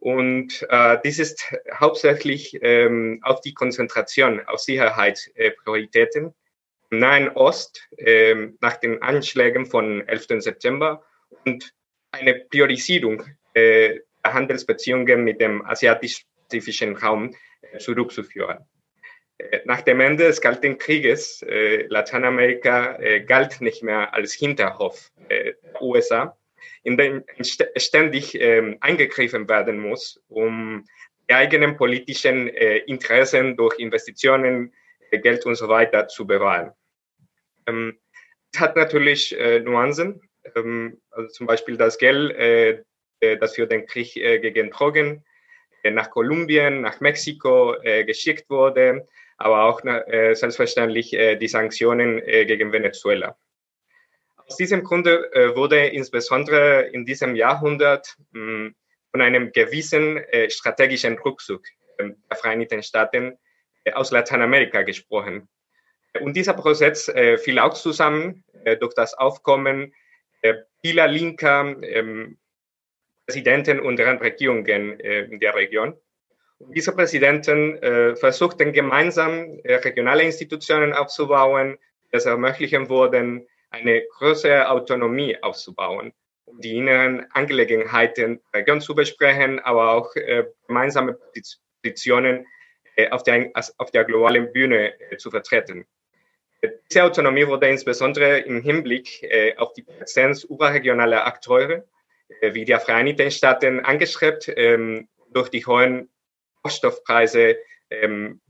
Und äh, dies ist hauptsächlich ähm, auf die Konzentration auf Sicherheitsprioritäten im Nahen Ost äh, nach den Anschlägen von 11. September und eine Priorisierung äh, der Handelsbeziehungen mit dem asiatischen pazifischen Raum äh, zurückzuführen. Äh, nach dem Ende des Kalten Krieges, äh, Lateinamerika galt nicht mehr als Hinterhof der USA, in den ständig ähm, eingegriffen werden muss, um die eigenen politischen Interessen durch Investitionen, Geld und so weiter zu bewahren. Ähm, es hat natürlich Nuancen, ähm, also zum Beispiel das Geld, das für den Krieg gegen Drogen nach Kolumbien, nach Mexiko geschickt wurde, aber auch selbstverständlich die Sanktionen gegen Venezuela. Aus diesem Grunde wurde insbesondere in diesem Jahrhundert hm, von einem gewissen strategischen Rückzug der Vereinigten Staaten aus Lateinamerika gesprochen. Und dieser Prozess äh, fiel auch zusammen äh, durch das Aufkommen äh, vieler linker ähm, Präsidenten und deren Regierungen äh, in der Region. Und diese Präsidenten äh, versuchten gemeinsam äh, regionale Institutionen aufzubauen, das ermöglichen wurden, eine größere Autonomie aufzubauen, um die inneren Angelegenheiten der Region zu besprechen, aber auch gemeinsame Positionen auf der, auf der globalen Bühne zu vertreten. Diese Autonomie wurde insbesondere im Hinblick auf die Präsenz überregionaler Akteure wie der Vereinigten Staaten angestrebt ähm, durch die hohen Rohstoffpreise ähm,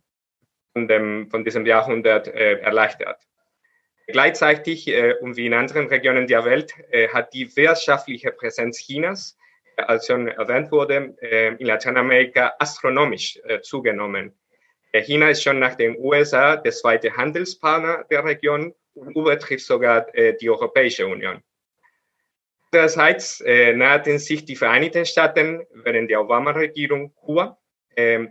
von, dem, von diesem Jahrhundert äh, erleichtert. Gleichzeitig äh, und wie in anderen Regionen der Welt äh, hat die wirtschaftliche Präsenz Chinas, äh, als schon erwähnt wurde, äh, in Lateinamerika astronomisch äh, zugenommen. China ist schon nach den USA der zweite Handelspartner der Region und übertrifft sogar äh, die Europäische Union. Andererseits äh, nahten sich die Vereinigten Staaten während der Obama-Regierung Kuba, äh,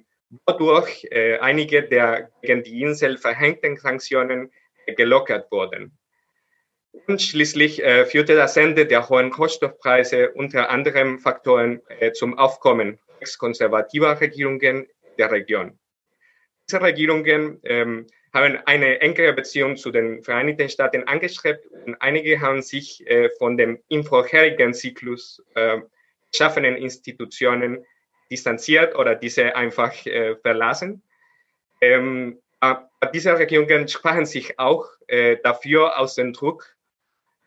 wodurch äh, einige der gegen die Insel verhängten Sanktionen äh, gelockert wurden. Und schließlich äh, führte das Ende der hohen Rohstoffpreise unter anderem Faktoren äh, zum Aufkommen ex-konservativer Regierungen der Region diese Regierungen ähm, haben eine engere Beziehung zu den Vereinigten Staaten angestrebt und einige haben sich äh, von dem im vorherigen Zyklus äh, geschaffenen Institutionen distanziert oder diese einfach äh, verlassen. Ähm, diese Regierungen sprachen sich auch äh, dafür aus dem Druck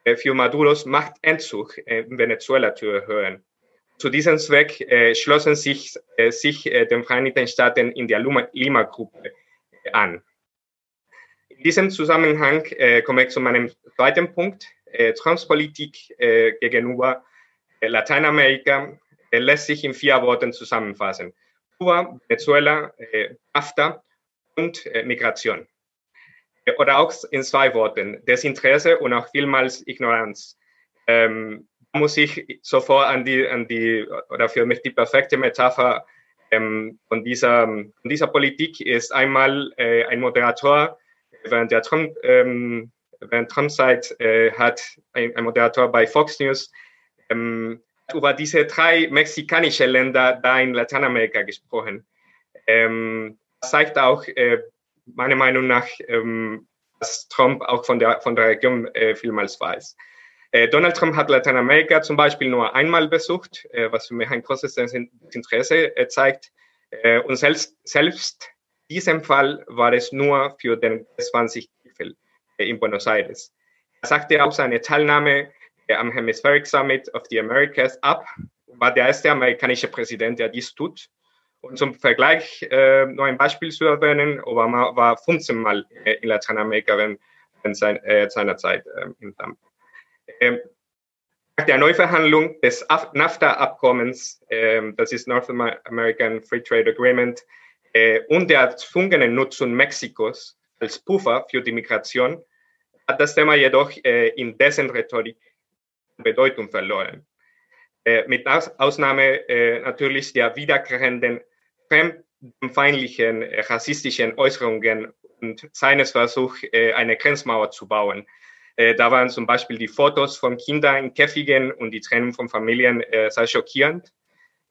äh, für Maduros Machtentzug in Venezuela zu erhöhen. Zu diesem Zweck äh, schlossen sich, äh, sich den Vereinigten Staaten in der Lima-Gruppe an. In diesem Zusammenhang äh, komme ich zu meinem zweiten Punkt. Äh, Transpolitik gegenüber Lateinamerika lässt sich in vier Worten zusammenfassen. Kuba, Venezuela, NAFTA und Migration. Oder auch in zwei Worten, Desinteresse und auch vielmals Ignoranz. Ähm, muss ich sofort an die, an die, oder für mich die perfekte Metapher ähm, von, dieser, von dieser Politik ist einmal äh, ein Moderator, während der Trump, ähm, während Trump-Zeit äh, hat ein, ein, Moderator bei Fox News ähm, über diese drei mexikanische Länder da in Lateinamerika gesprochen. Ähm, das zeigt auch äh, meiner Meinung nach, ähm, dass Trump auch von der, von der Region äh, vielmals weiß. Äh, Donald Trump hat Lateinamerika zum Beispiel nur einmal besucht, äh, was für mich ein großes Interesse äh, zeigt. Und selbst, selbst diesem Fall war es nur für den 20 gipfel äh, in Buenos Aires. Er sagte auch seine Teilnahme am Hemispheric Summit of the Americas ab, war der erste amerikanische Präsident, der dies tut. Und zum Vergleich äh, nur ein Beispiel zu erwähnen, Obama war 15 Mal äh, in Lateinamerika während, sein, äh, seiner Zeit äh, im Amt. Ähm, nach der Neuverhandlung des NAFTA-Abkommens, ähm, das ist North American Free Trade Agreement, äh, und der erzwungenen Nutzung Mexikos als Puffer für die Migration, hat das Thema jedoch äh, in dessen Rhetorik Bedeutung verloren. Äh, mit Ausnahme natürlich der wiederkehrenden fremdenfeindlichen rassistischen Äußerungen und seines Versuchs, eine Grenzmauer zu bauen, äh, da waren zum Beispiel die Fotos von Kindern in Käfigen und die Trennung von Familien äh, sehr schockierend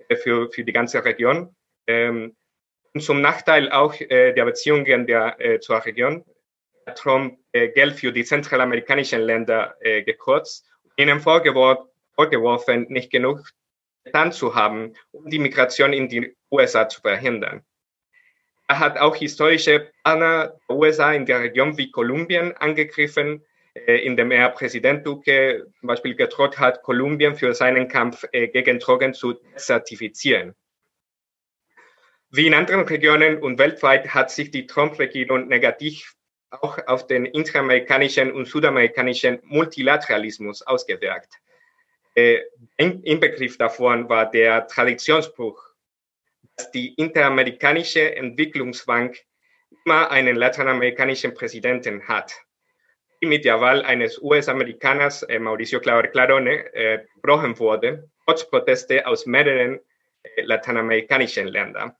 äh, für, für die ganze Region. Ähm, zum Nachteil auch äh, der Beziehungen der, äh, zur Region hat Trump äh, Geld für die zentralamerikanischen Länder gekürzt, ihnen vorgewor vorgeworfen, nicht genug getan zu haben, um die Migration in die USA zu verhindern. Er hat auch historische Partner der USA in der Region wie Kolumbien angegriffen, äh, in dem er Präsident Duque zum Beispiel gedroht hat, Kolumbien für seinen Kampf gegen Drogen zu zertifizieren. Wie in anderen Regionen und weltweit hat sich die Trump-Regierung negativ auch auf den interamerikanischen und südamerikanischen Multilateralismus ausgewirkt. Äh, Inbegriff davon war der Traditionsbruch, dass die Interamerikanische Entwicklungsbank immer einen lateinamerikanischen Präsidenten hat. Mit der Wahl eines US-Amerikaners, äh, Mauricio Clarone, äh, gebrochen wurde, trotz Proteste aus mehreren lateinamerikanischen Ländern.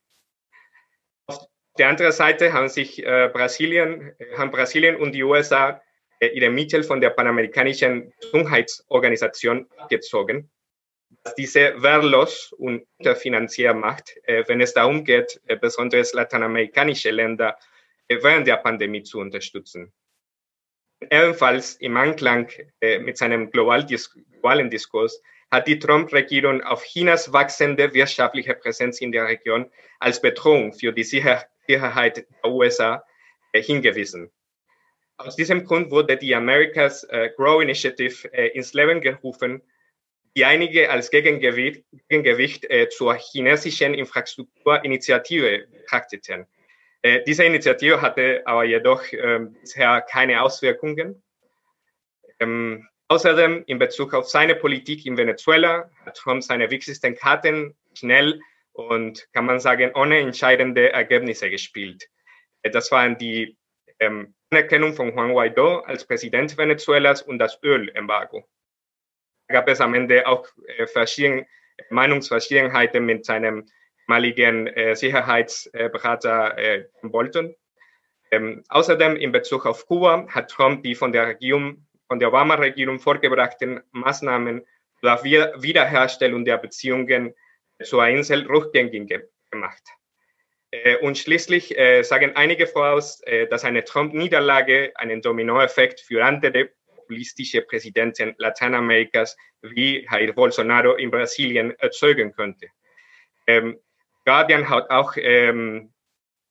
Der anderen Seite haben sich äh, Brasilien, haben Brasilien und die USA äh, ihre Mittel von der Panamerikanischen Gesundheitsorganisation abgezogen dass diese wehrlos und unterfinanziert macht, äh, wenn es darum geht, äh, besonders lateinamerikanische Länder äh, während der Pandemie zu unterstützen. Ebenfalls im Anklang mit seinem globalen Diskurs hat die Trump-Regierung auf Chinas wachsende wirtschaftliche Präsenz in der Region als Bedrohung für die Sicherheit der USA hingewiesen. Aus diesem Grund wurde die America's Grow Initiative ins Leben gerufen, die einige als Gegengewicht, Gegengewicht äh, zur chinesischen Infrastrukturinitiative betrachteten. Äh, diese Initiative hatte aber jedoch äh, bisher keine Auswirkungen. Ähm, außerdem in Bezug auf seine Politik in Venezuela hat Trump seine wichtigsten Karten schnell und kann man sagen ohne entscheidende Ergebnisse gespielt. Äh, das waren die ähm, Anerkennung von Juan Guaido als Präsident Venezuelas und das Ölembargo gab es am Ende auch äh, verschieden, Meinungsverschiedenheiten mit seinem ehemaligen äh, Sicherheitsberater äh, Bolton. Ähm, außerdem in Bezug auf Kuba hat Trump die von der Regierung, von der Obama-Regierung vorgebrachten Maßnahmen zur Wiederherstellung der Beziehungen zur Insel rückgängig gemacht. Äh, und schließlich äh, sagen einige voraus, äh, dass eine Trump-Niederlage einen Dominoeffekt für andere populistische Präsidenten Lateinamerikas wie Jair Bolsonaro in Brasilien erzeugen könnte. Ähm, Guardian hat auch ähm,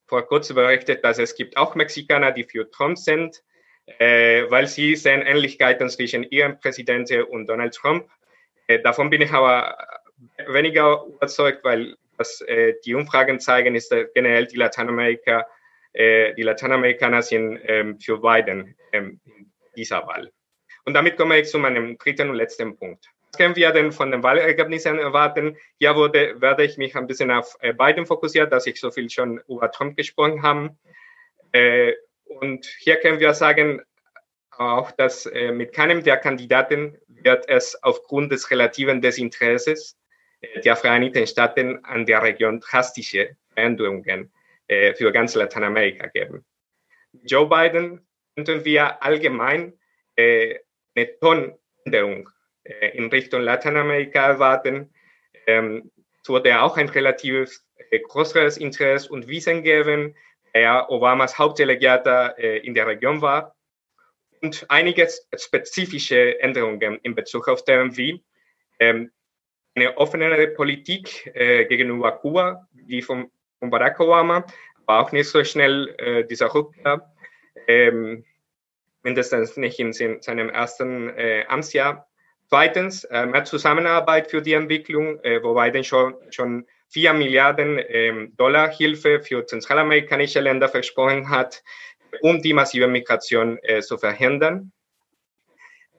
vor kurzem berichtet, dass es gibt auch Mexikaner, die für Trump sind, weil sie sehen Ähnlichkeiten zwischen ihrem Präsidenten und Donald Trump. Äh, davon bin ich aber weniger überzeugt, weil was äh, die Umfragen zeigen, ist dass generell die Lateinamerika, äh, die Lateinamerikaner sind ähm, für Biden ähm, in dieser Wahl. Und damit komme ich zu meinem dritten und letzten Punkt. Was können wir denn von den Wahlergebnissen erwarten? Hier wurde, werde ich mich ein bisschen auf äh, Biden fokussieren, dass ich so viel schon über Trump gesprochen habe. Äh, und hier können wir sagen, auch, dass äh, mit keinem der Kandidaten wird es aufgrund des relativen Desinteresses äh, der Vereinigten Staaten an der Region drastische Veränderungen äh, für ganz Lateinamerika geben. Joe Biden könnten wir allgemein äh, eine Tonänderung in Richtung Lateinamerika erwarten. Ähm, es wurde auch ein relativ größeres Interesse und Wissen geben, der Obamas Hauptdelegierter in der Region war und einige spezifische Änderungen in Bezug auf deren wie ähm, eine offenere Politik äh, gegenüber Kuba, die von, von Barack Obama, aber auch nicht so schnell äh, dieser Rückkehr. Ähm, mindestens nicht in seinem ersten äh, Amtsjahr. Zweitens, äh, mehr Zusammenarbeit für die Entwicklung, äh, wo Biden schon, schon 4 Milliarden äh, Dollar Hilfe für zentralamerikanische Länder versprochen hat, um die massive Migration äh, zu verhindern.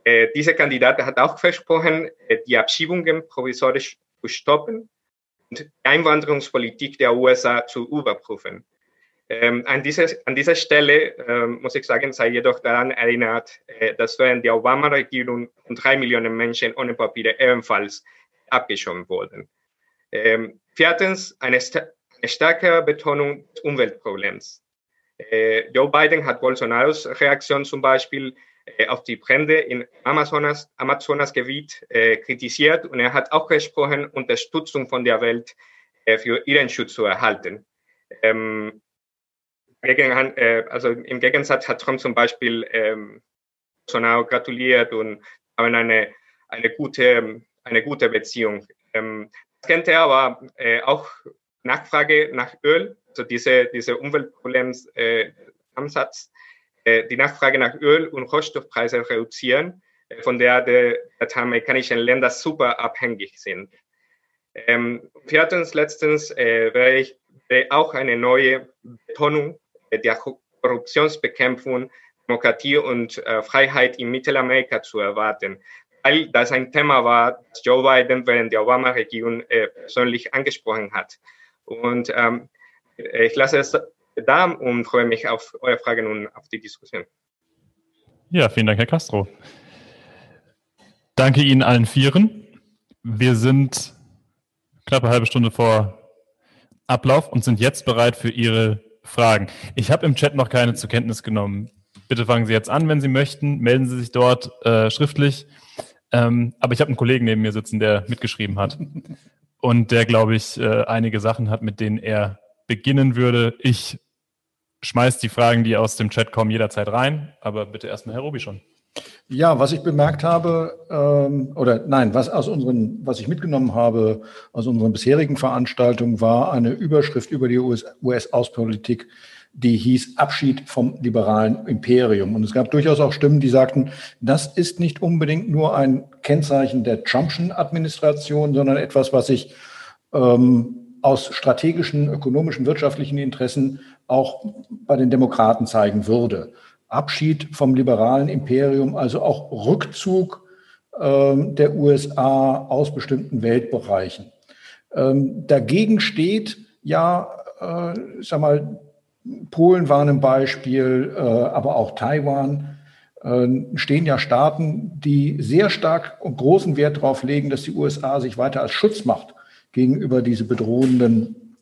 Äh, dieser Kandidat hat auch versprochen, äh, die Abschiebungen provisorisch zu stoppen und die Einwanderungspolitik der USA zu überprüfen. Ähm, an, dieser, an dieser Stelle ähm, muss ich sagen, sei jedoch daran erinnert, äh, dass während der Obama-Regierung drei Millionen Menschen ohne Papiere ebenfalls abgeschoben wurden. Ähm, viertens, eine, st eine stärkere Betonung des Umweltproblems. Äh, Joe Biden hat Bolsonaros Reaktion zum Beispiel auf die Brände im Amazonas, Amazonasgebiet äh, kritisiert und er hat auch gesprochen, Unterstützung von der Welt äh, für ihren Schutz zu erhalten. Ähm, gegen, äh, also im Gegensatz hat Trump zum Beispiel ähm, gratuliert und haben eine, eine, gute, eine gute Beziehung. Ähm, das kennt er aber äh, auch Nachfrage nach Öl, also diese, diese Umweltproblems-Ansatz, äh, äh, die Nachfrage nach Öl und Rohstoffpreise reduzieren, äh, von der die lateinamerikanischen Länder super abhängig sind. Ähm, viertens, letztens äh, wäre ich auch eine neue Betonung der Korruptionsbekämpfung, Demokratie und äh, Freiheit in Mittelamerika zu erwarten. Weil das ein Thema war, das Joe Biden während der Obama-Regierung äh, persönlich angesprochen hat. Und ähm, ich lasse es da und freue mich auf eure Fragen und auf die Diskussion. Ja, vielen Dank, Herr Castro. Danke Ihnen allen Vieren. Wir sind knapp eine halbe Stunde vor Ablauf und sind jetzt bereit für Ihre Fragen. Ich habe im Chat noch keine zur Kenntnis genommen. Bitte fangen Sie jetzt an, wenn Sie möchten. Melden Sie sich dort äh, schriftlich. Ähm, aber ich habe einen Kollegen neben mir sitzen, der mitgeschrieben hat und der, glaube ich, äh, einige Sachen hat, mit denen er beginnen würde. Ich schmeiß die Fragen, die aus dem Chat kommen, jederzeit rein. Aber bitte erstmal Herr Robi schon. Ja, was ich bemerkt habe, ähm, oder nein, was aus unseren, was ich mitgenommen habe aus unseren bisherigen Veranstaltungen, war eine Überschrift über die US-Außenpolitik, die hieß Abschied vom liberalen Imperium. Und es gab durchaus auch Stimmen, die sagten, das ist nicht unbedingt nur ein Kennzeichen der Trumpschen Administration, sondern etwas, was sich ähm, aus strategischen, ökonomischen, wirtschaftlichen Interessen auch bei den Demokraten zeigen würde. Abschied vom liberalen Imperium, also auch Rückzug ähm, der USA aus bestimmten Weltbereichen. Ähm, dagegen steht ja, äh, sag mal, Polen war ein Beispiel, äh, aber auch Taiwan äh, stehen ja Staaten, die sehr stark und großen Wert darauf legen, dass die USA sich weiter als Schutzmacht gegenüber diese bedrohenden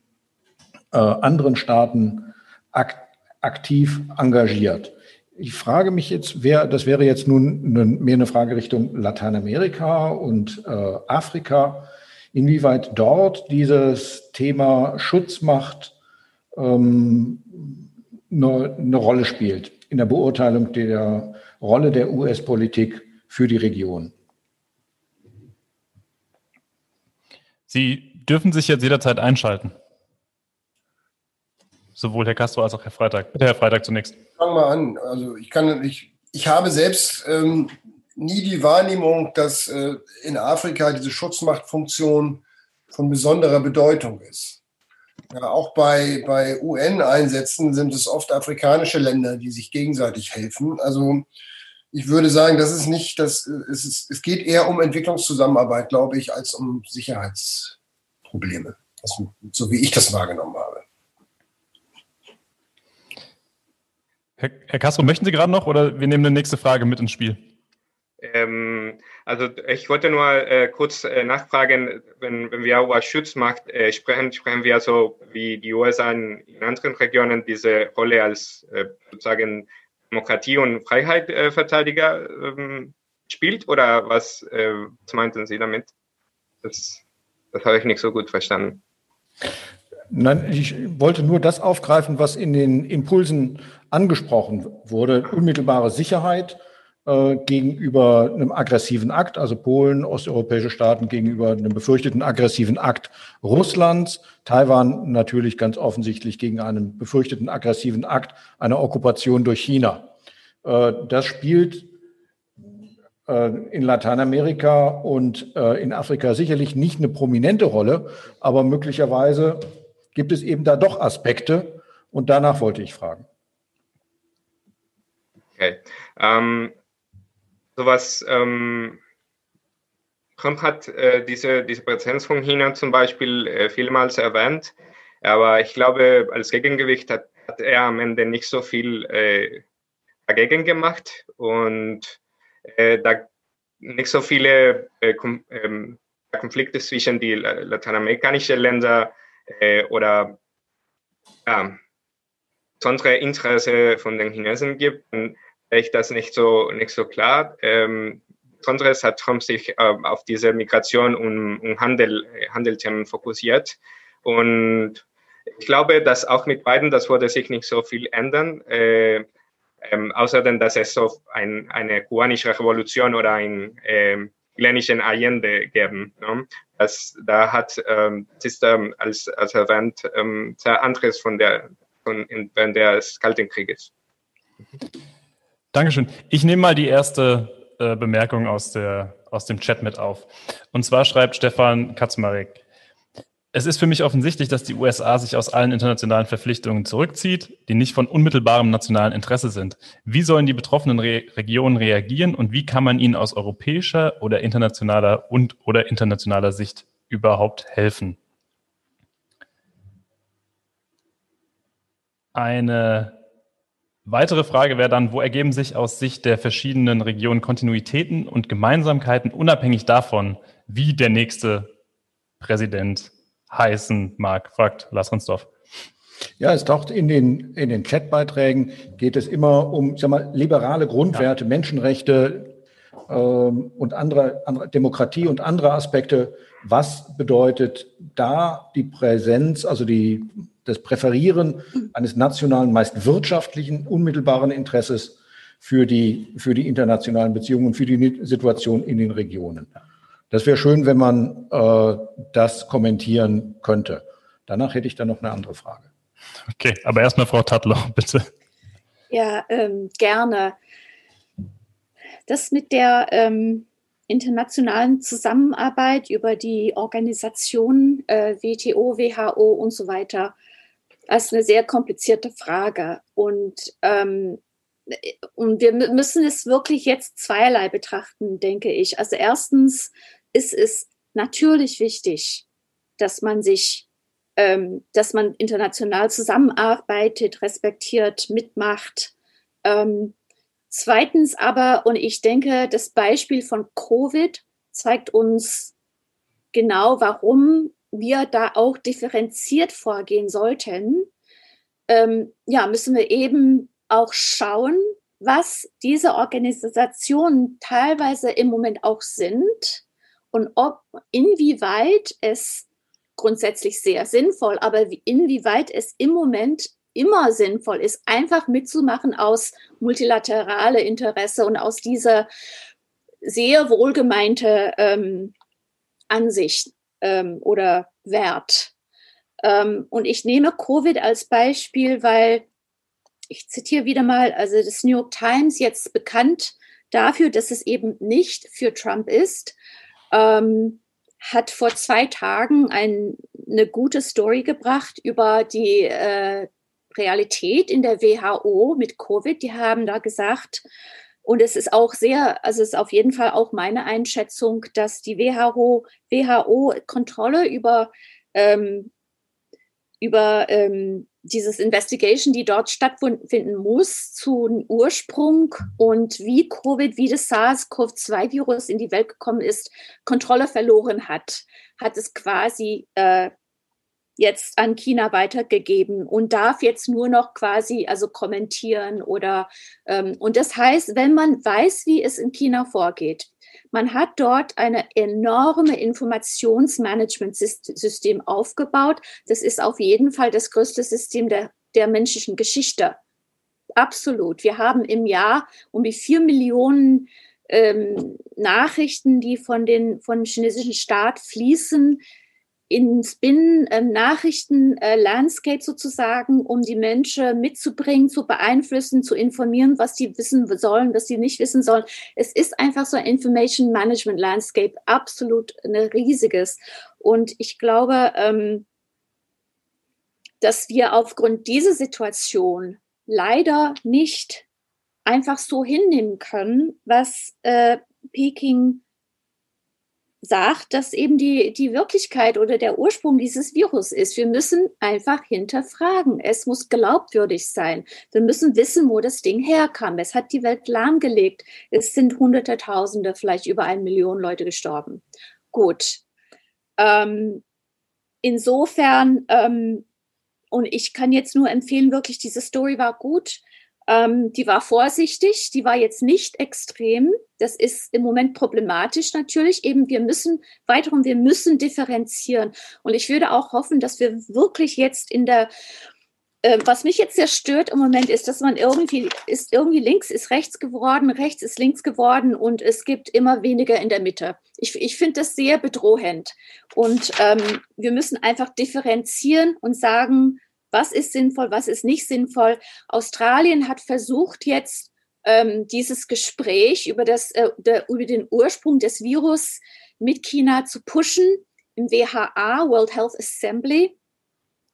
äh, anderen Staaten ak aktiv engagiert. Ich frage mich jetzt, wer, das wäre jetzt nun eine, mehr eine Frage Richtung Lateinamerika und äh, Afrika, inwieweit dort dieses Thema Schutzmacht ähm, eine, eine Rolle spielt in der Beurteilung der Rolle der US-Politik für die Region. Sie dürfen sich jetzt jederzeit einschalten. Sowohl Herr Castro als auch Herr Freitag. Bitte Herr Freitag zunächst. Fang mal an. Also ich kann, ich, ich habe selbst ähm, nie die Wahrnehmung, dass äh, in Afrika diese Schutzmachtfunktion von besonderer Bedeutung ist. Ja, auch bei, bei UN-Einsätzen sind es oft afrikanische Länder, die sich gegenseitig helfen. Also ich würde sagen, das ist nicht, das, es, ist, es geht eher um Entwicklungszusammenarbeit, glaube ich, als um Sicherheitsprobleme. Also, so wie ich das wahrgenommen habe. Herr, Herr Castro, möchten Sie gerade noch oder wir nehmen eine nächste Frage mit ins Spiel? Ähm, also ich wollte nur äh, kurz äh, nachfragen, wenn, wenn wir über Schutzmacht äh, sprechen, sprechen wir so wie die USA in, in anderen Regionen diese Rolle als äh, sozusagen Demokratie- und Freiheitverteidiger ähm, spielt oder was, äh, was meinten Sie damit? Das, das habe ich nicht so gut verstanden. Nein, ich wollte nur das aufgreifen, was in den Impulsen angesprochen wurde. Unmittelbare Sicherheit äh, gegenüber einem aggressiven Akt, also Polen, osteuropäische Staaten gegenüber einem befürchteten aggressiven Akt Russlands, Taiwan natürlich ganz offensichtlich gegen einen befürchteten aggressiven Akt einer Okkupation durch China. Äh, das spielt äh, in Lateinamerika und in Afrika sicherlich nicht eine prominente Rolle, aber möglicherweise gibt es eben da doch Aspekte und danach wollte ich fragen. Okay. Ähm, sowas, ähm, Trump hat äh, diese, diese Präsenz von China zum Beispiel äh, vielmals erwähnt, aber ich glaube, als Gegengewicht hat, hat er am Ende nicht so viel äh, dagegen gemacht. Und äh, da nicht so viele äh, ähm, Konflikte zwischen die lateinamerikanischen Ländern äh, oder ja, besondere Interesse von den Chinesen gibt, dann ist das nicht so, nicht so klar. Ähm, Besonderes hat Trump sich äh, auf diese Migration und, und Handel, Handelthemen fokussiert. Und ich glaube, dass auch mit beiden, das würde sich nicht so viel ändern. Äh, ähm, außerdem, dass es so ein, eine kubanische Revolution oder ein ähm, chilenischen Allende geben. Ne? Das, da hat, ähm, das ist ähm, als, als erwähnt ähm, sehr anderes von der, von, in, während des Kalten Krieges. Dankeschön. Ich nehme mal die erste äh, Bemerkung aus, der, aus dem Chat mit auf. Und zwar schreibt Stefan Kaczmarek. Es ist für mich offensichtlich, dass die USA sich aus allen internationalen Verpflichtungen zurückzieht, die nicht von unmittelbarem nationalen Interesse sind. Wie sollen die betroffenen Re Regionen reagieren und wie kann man ihnen aus europäischer oder internationaler und oder internationaler Sicht überhaupt helfen? Eine weitere Frage wäre dann, wo ergeben sich aus Sicht der verschiedenen Regionen Kontinuitäten und Gemeinsamkeiten unabhängig davon, wie der nächste Präsident heißen mag, fragt Lars Ronsdorf. Ja, es taucht in den, in den Chatbeiträgen, geht es immer um ich sag mal, liberale Grundwerte, ja. Menschenrechte ähm, und andere, andere Demokratie und andere Aspekte. Was bedeutet da die Präsenz, also die, das Präferieren eines nationalen, meist wirtschaftlichen, unmittelbaren Interesses für die, für die internationalen Beziehungen, für die Situation in den Regionen? Das wäre schön, wenn man äh, das kommentieren könnte. Danach hätte ich dann noch eine andere Frage. Okay, aber erstmal Frau Tadler, bitte. Ja, ähm, gerne. Das mit der ähm, internationalen Zusammenarbeit über die Organisationen äh, WTO, WHO und so weiter, das ist eine sehr komplizierte Frage. Und, ähm, und wir müssen es wirklich jetzt zweierlei betrachten, denke ich. Also erstens ist es natürlich wichtig, dass man sich ähm, dass man international zusammenarbeitet, respektiert, mitmacht. Ähm, zweitens aber, und ich denke, das Beispiel von Covid zeigt uns genau, warum wir da auch differenziert vorgehen sollten. Ähm, ja, müssen wir eben auch schauen, was diese Organisationen teilweise im Moment auch sind und ob inwieweit es grundsätzlich sehr sinnvoll, aber inwieweit es im Moment immer sinnvoll ist, einfach mitzumachen aus multilaterale Interesse und aus dieser sehr wohlgemeinte ähm, Ansicht ähm, oder Wert. Ähm, und ich nehme Covid als Beispiel, weil ich zitiere wieder mal, also das New York Times jetzt bekannt dafür, dass es eben nicht für Trump ist. Ähm, hat vor zwei Tagen ein, eine gute Story gebracht über die äh, Realität in der WHO mit Covid. Die haben da gesagt, und es ist auch sehr, also es ist auf jeden Fall auch meine Einschätzung, dass die WHO, WHO Kontrolle über, ähm, über ähm, dieses Investigation, die dort stattfinden muss, zu Ursprung und wie Covid, wie das SARS-CoV-2-Virus in die Welt gekommen ist, Kontrolle verloren hat, hat es quasi äh, jetzt an China weitergegeben und darf jetzt nur noch quasi also kommentieren oder ähm, und das heißt, wenn man weiß, wie es in China vorgeht, man hat dort eine enorme Informationsmanagementsystem aufgebaut. Das ist auf jeden Fall das größte System der, der menschlichen Geschichte. Absolut. Wir haben im Jahr um die vier Millionen ähm, Nachrichten, die von den von chinesischen Staat fließen ins Binnen-Nachrichten-Landscape ähm, sozusagen, um die Menschen mitzubringen, zu beeinflussen, zu informieren, was sie wissen sollen, was sie nicht wissen sollen. Es ist einfach so ein Information Management Landscape, absolut ein riesiges. Und ich glaube, ähm, dass wir aufgrund dieser Situation leider nicht einfach so hinnehmen können, was äh, Peking sagt, dass eben die, die Wirklichkeit oder der Ursprung dieses Virus ist. Wir müssen einfach hinterfragen. Es muss glaubwürdig sein. Wir müssen wissen, wo das Ding herkam. Es hat die Welt lahmgelegt. Es sind Hunderte, Tausende, vielleicht über eine Million Leute gestorben. Gut. Ähm, insofern, ähm, und ich kann jetzt nur empfehlen, wirklich, diese Story war gut. Ähm, die war vorsichtig, die war jetzt nicht extrem. Das ist im Moment problematisch natürlich. Eben, wir müssen weiterum, wir müssen differenzieren. Und ich würde auch hoffen, dass wir wirklich jetzt in der äh, was mich jetzt sehr stört im Moment ist, dass man irgendwie ist irgendwie links ist rechts geworden, rechts ist links geworden und es gibt immer weniger in der Mitte. Ich, ich finde das sehr bedrohend. Und ähm, wir müssen einfach differenzieren und sagen, was ist sinnvoll, was ist nicht sinnvoll. Australien hat versucht jetzt ähm, dieses Gespräch über, das, äh, der, über den Ursprung des Virus mit China zu pushen im WHA, World Health Assembly.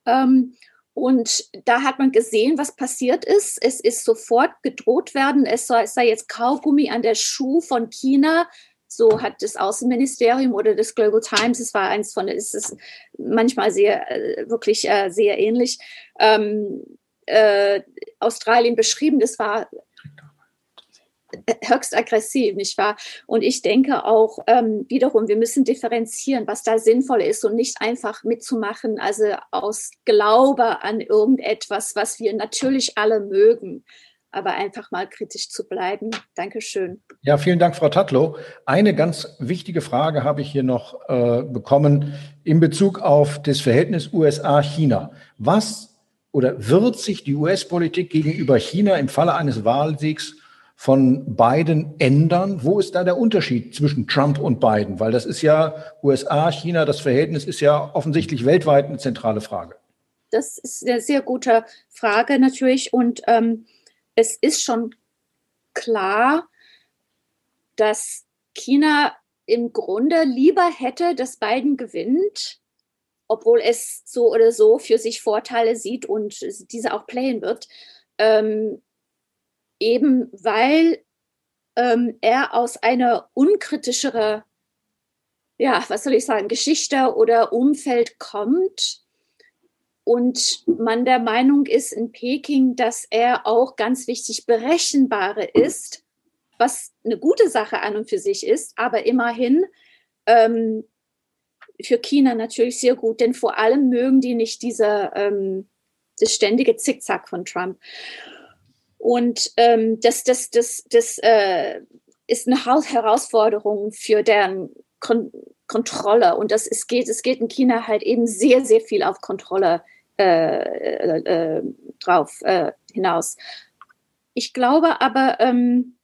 Ähm, und da hat man gesehen, was passiert ist. Es ist sofort gedroht werden, es sei, es sei jetzt Kaugummi an der Schuh von China so hat das Außenministerium oder das Global Times, es war eins von, es ist manchmal sehr, äh, wirklich äh, sehr ähnlich, ähm, äh, Australien beschrieben. Das war höchst aggressiv, nicht wahr? Und ich denke auch ähm, wiederum, wir müssen differenzieren, was da sinnvoll ist und nicht einfach mitzumachen, also aus Glaube an irgendetwas, was wir natürlich alle mögen aber einfach mal kritisch zu bleiben. Dankeschön. Ja, vielen Dank, Frau Tatlow. Eine ganz wichtige Frage habe ich hier noch äh, bekommen in Bezug auf das Verhältnis USA-China. Was oder wird sich die US-Politik gegenüber China im Falle eines Wahlsiegs von Biden ändern? Wo ist da der Unterschied zwischen Trump und Biden? Weil das ist ja USA, China, das Verhältnis ist ja offensichtlich weltweit eine zentrale Frage. Das ist eine sehr gute Frage natürlich. Und ähm, es ist schon klar, dass China im Grunde lieber hätte, dass Biden gewinnt, obwohl es so oder so für sich Vorteile sieht und diese auch playen wird, ähm, eben weil ähm, er aus einer unkritischere, ja, was soll ich sagen, Geschichte oder Umfeld kommt und man der Meinung ist in Peking, dass er auch ganz wichtig berechenbare ist, was eine gute Sache an und für sich ist, aber immerhin ähm, für China natürlich sehr gut, denn vor allem mögen die nicht diese, ähm, das ständige Zickzack von Trump. Und ähm, das, das, das, das äh, ist eine Herausforderung für deren Kon Kontrolle. Und das ist, geht, es geht in China halt eben sehr, sehr viel auf Kontrolle äh, äh, äh, drauf äh, hinaus. Ich glaube aber, ähm,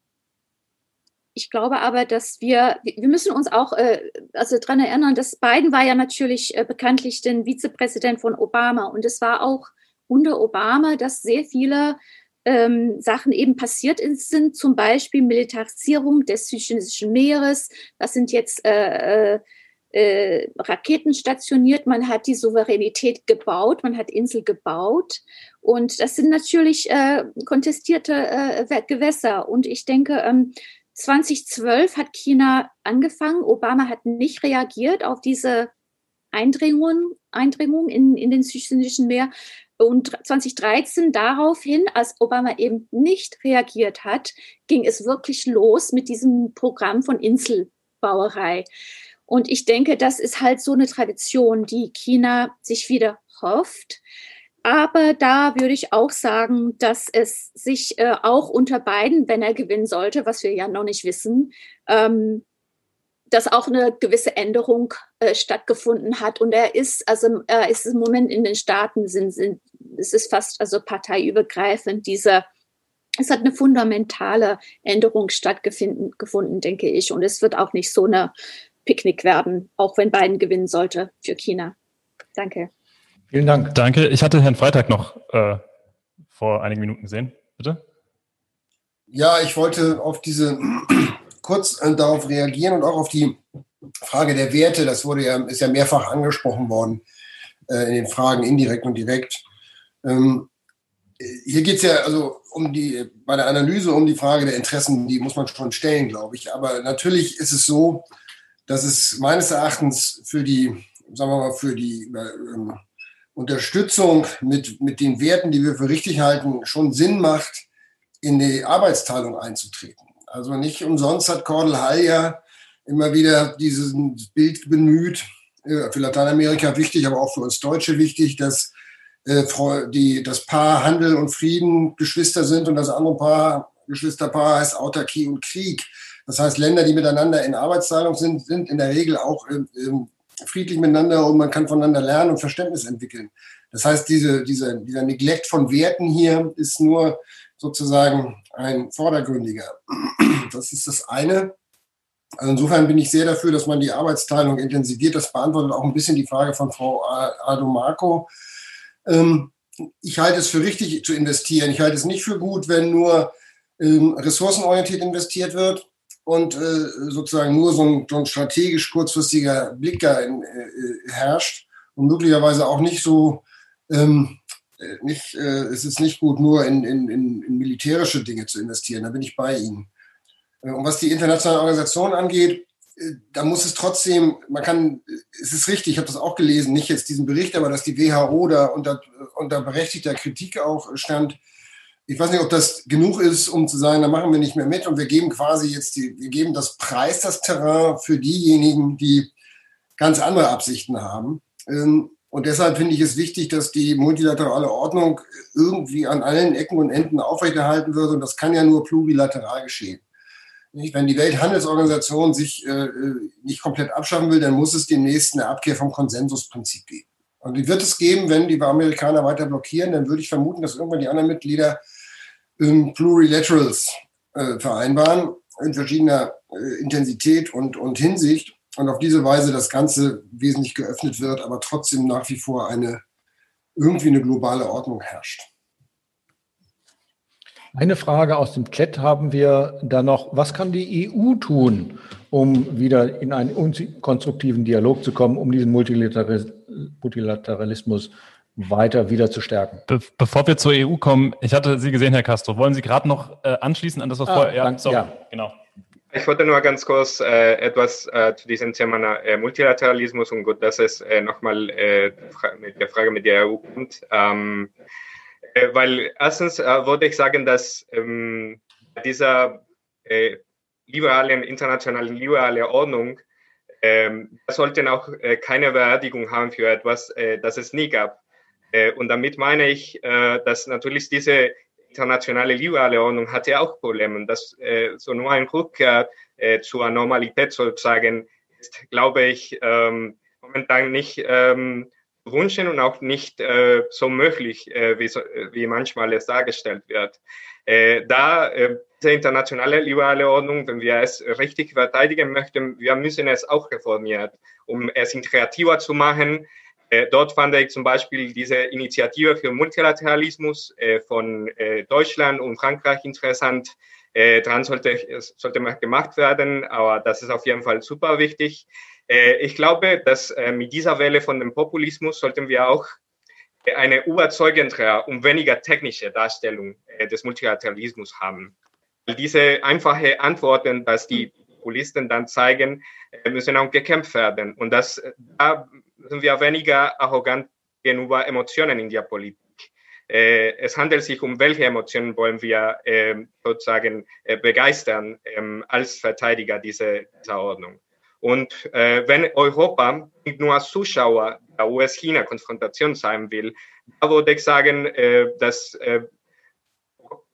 ich glaube aber, dass wir, wir müssen uns auch äh, also daran erinnern, dass Biden war ja natürlich äh, bekanntlich den Vizepräsident von Obama und es war auch unter Obama, dass sehr viele ähm, Sachen eben passiert sind, zum Beispiel Militarisierung des Südchinesischen Meeres. Das sind jetzt äh, äh, Raketen stationiert, man hat die Souveränität gebaut, man hat Insel gebaut. Und das sind natürlich äh, kontestierte äh, Gewässer. Und ich denke, ähm, 2012 hat China angefangen. Obama hat nicht reagiert auf diese Eindringung, Eindringung in, in den südchinesischen Meer. Und 2013 daraufhin, als Obama eben nicht reagiert hat, ging es wirklich los mit diesem Programm von Inselbauerei. Und ich denke, das ist halt so eine Tradition, die China sich wieder hofft. Aber da würde ich auch sagen, dass es sich äh, auch unter beiden, wenn er gewinnen sollte, was wir ja noch nicht wissen, ähm, dass auch eine gewisse Änderung äh, stattgefunden hat. Und er ist, also er ist im Moment in den Staaten, sind, sind, es ist fast also parteiübergreifend, diese, es hat eine fundamentale Änderung stattgefunden, denke ich. Und es wird auch nicht so eine Picknick werden, auch wenn Biden gewinnen sollte für China. Danke. Vielen Dank. Danke. Ich hatte Herrn Freitag noch äh, vor einigen Minuten gesehen. Bitte. Ja, ich wollte auf diese kurz äh, darauf reagieren und auch auf die Frage der Werte. Das wurde ja, ist ja mehrfach angesprochen worden äh, in den Fragen indirekt und direkt. Ähm, hier geht es ja also um die, bei der Analyse um die Frage der Interessen, die muss man schon stellen, glaube ich. Aber natürlich ist es so, dass es meines Erachtens für die, sagen wir mal, für die ähm, Unterstützung mit, mit den Werten, die wir für richtig halten, schon Sinn macht, in die Arbeitsteilung einzutreten. Also nicht umsonst hat Cordell Hall ja immer wieder dieses Bild bemüht, äh, für Lateinamerika wichtig, aber auch für uns Deutsche wichtig, dass äh, die, das Paar Handel und Frieden Geschwister sind und das andere Paar, Geschwisterpaar heißt Autarkie und Krieg. Das heißt, Länder, die miteinander in Arbeitsteilung sind, sind in der Regel auch ähm, friedlich miteinander und man kann voneinander lernen und Verständnis entwickeln. Das heißt, diese, diese, dieser Neglect von Werten hier ist nur sozusagen ein vordergründiger. Das ist das eine. Also insofern bin ich sehr dafür, dass man die Arbeitsteilung intensiviert. Das beantwortet auch ein bisschen die Frage von Frau Adomarco. Ähm, ich halte es für richtig zu investieren. Ich halte es nicht für gut, wenn nur ähm, ressourcenorientiert investiert wird und äh, sozusagen nur so ein, so ein, strategisch kurzfristiger Blick da in, äh, herrscht und möglicherweise auch nicht so, ähm, äh, nicht, äh, es ist nicht gut, nur in, in, in, militärische Dinge zu investieren. Da bin ich bei Ihnen. Äh, und was die internationale Organisation angeht, da muss es trotzdem, man kann, es ist richtig, ich habe das auch gelesen, nicht jetzt diesen Bericht, aber dass die WHO da unter, unter berechtigter Kritik auch stand. Ich weiß nicht, ob das genug ist, um zu sagen, da machen wir nicht mehr mit und wir geben quasi jetzt die, wir geben das Preis, das Terrain für diejenigen, die ganz andere Absichten haben. Ähm, und deshalb finde ich es wichtig, dass die multilaterale Ordnung irgendwie an allen Ecken und Enden aufrechterhalten wird. Und das kann ja nur plurilateral geschehen. Wenn die Welthandelsorganisation sich äh, nicht komplett abschaffen will, dann muss es demnächst eine Abkehr vom Konsensusprinzip geben. Und die wird es geben, wenn die Amerikaner weiter blockieren, dann würde ich vermuten, dass irgendwann die anderen Mitglieder Plurilaterals äh, vereinbaren in verschiedener äh, Intensität und, und Hinsicht und auf diese Weise das Ganze wesentlich geöffnet wird, aber trotzdem nach wie vor eine irgendwie eine globale Ordnung herrscht. Eine Frage aus dem Chat haben wir da noch. Was kann die EU tun, um wieder in einen konstruktiven Dialog zu kommen, um diesen Multilateralismus weiter wieder zu stärken? Be bevor wir zur EU kommen, ich hatte Sie gesehen, Herr Castro. Wollen Sie gerade noch äh, anschließen an das, was ah, vorher? Ja, so, ja, genau. Ich wollte nur ganz kurz äh, etwas äh, zu diesem Thema äh, Multilateralismus und gut, dass es äh, nochmal äh, mit der Frage mit der EU kommt. Ähm, äh, weil erstens äh, würde ich sagen, dass ähm, dieser äh, liberalen, internationalen liberalen Ordnung ähm, sollten auch äh, keine Beerdigung haben für etwas, äh, das es nie gab. Äh, und damit meine ich, äh, dass natürlich diese internationale liberale Ordnung hatte auch Probleme. dass äh, so nur ein Rückkehr zur Normalität sozusagen ist, glaube ich, ähm, momentan nicht ähm, wünschen und auch nicht so möglich, wie, manchmal es dargestellt wird. Da diese internationale liberale Ordnung, wenn wir es richtig verteidigen möchten, wir müssen es auch reformieren, um es integrativer zu machen. Äh, dort fand ich zum Beispiel diese Initiative für Multilateralismus äh, von äh, Deutschland und Frankreich interessant. Dran sollte, sollte man gemacht werden, aber das ist auf jeden Fall super wichtig. Ich glaube, dass mit dieser Welle von dem Populismus sollten wir auch eine überzeugendere und weniger technische Darstellung des Multilateralismus haben. Diese einfache Antworten, dass die Populisten dann zeigen, müssen auch gekämpft werden. Und das, da sind wir weniger arrogant gegenüber Emotionen in der Politik. es handelt sich um welche Emotionen wollen wir sozusagen begeistern ähm, als Verteidiger dieser, dieser Ordnung. Und äh, wenn Europa nicht nur Zuschauer der US-China-Konfrontation sein will, da würde ich sagen, äh, dass äh,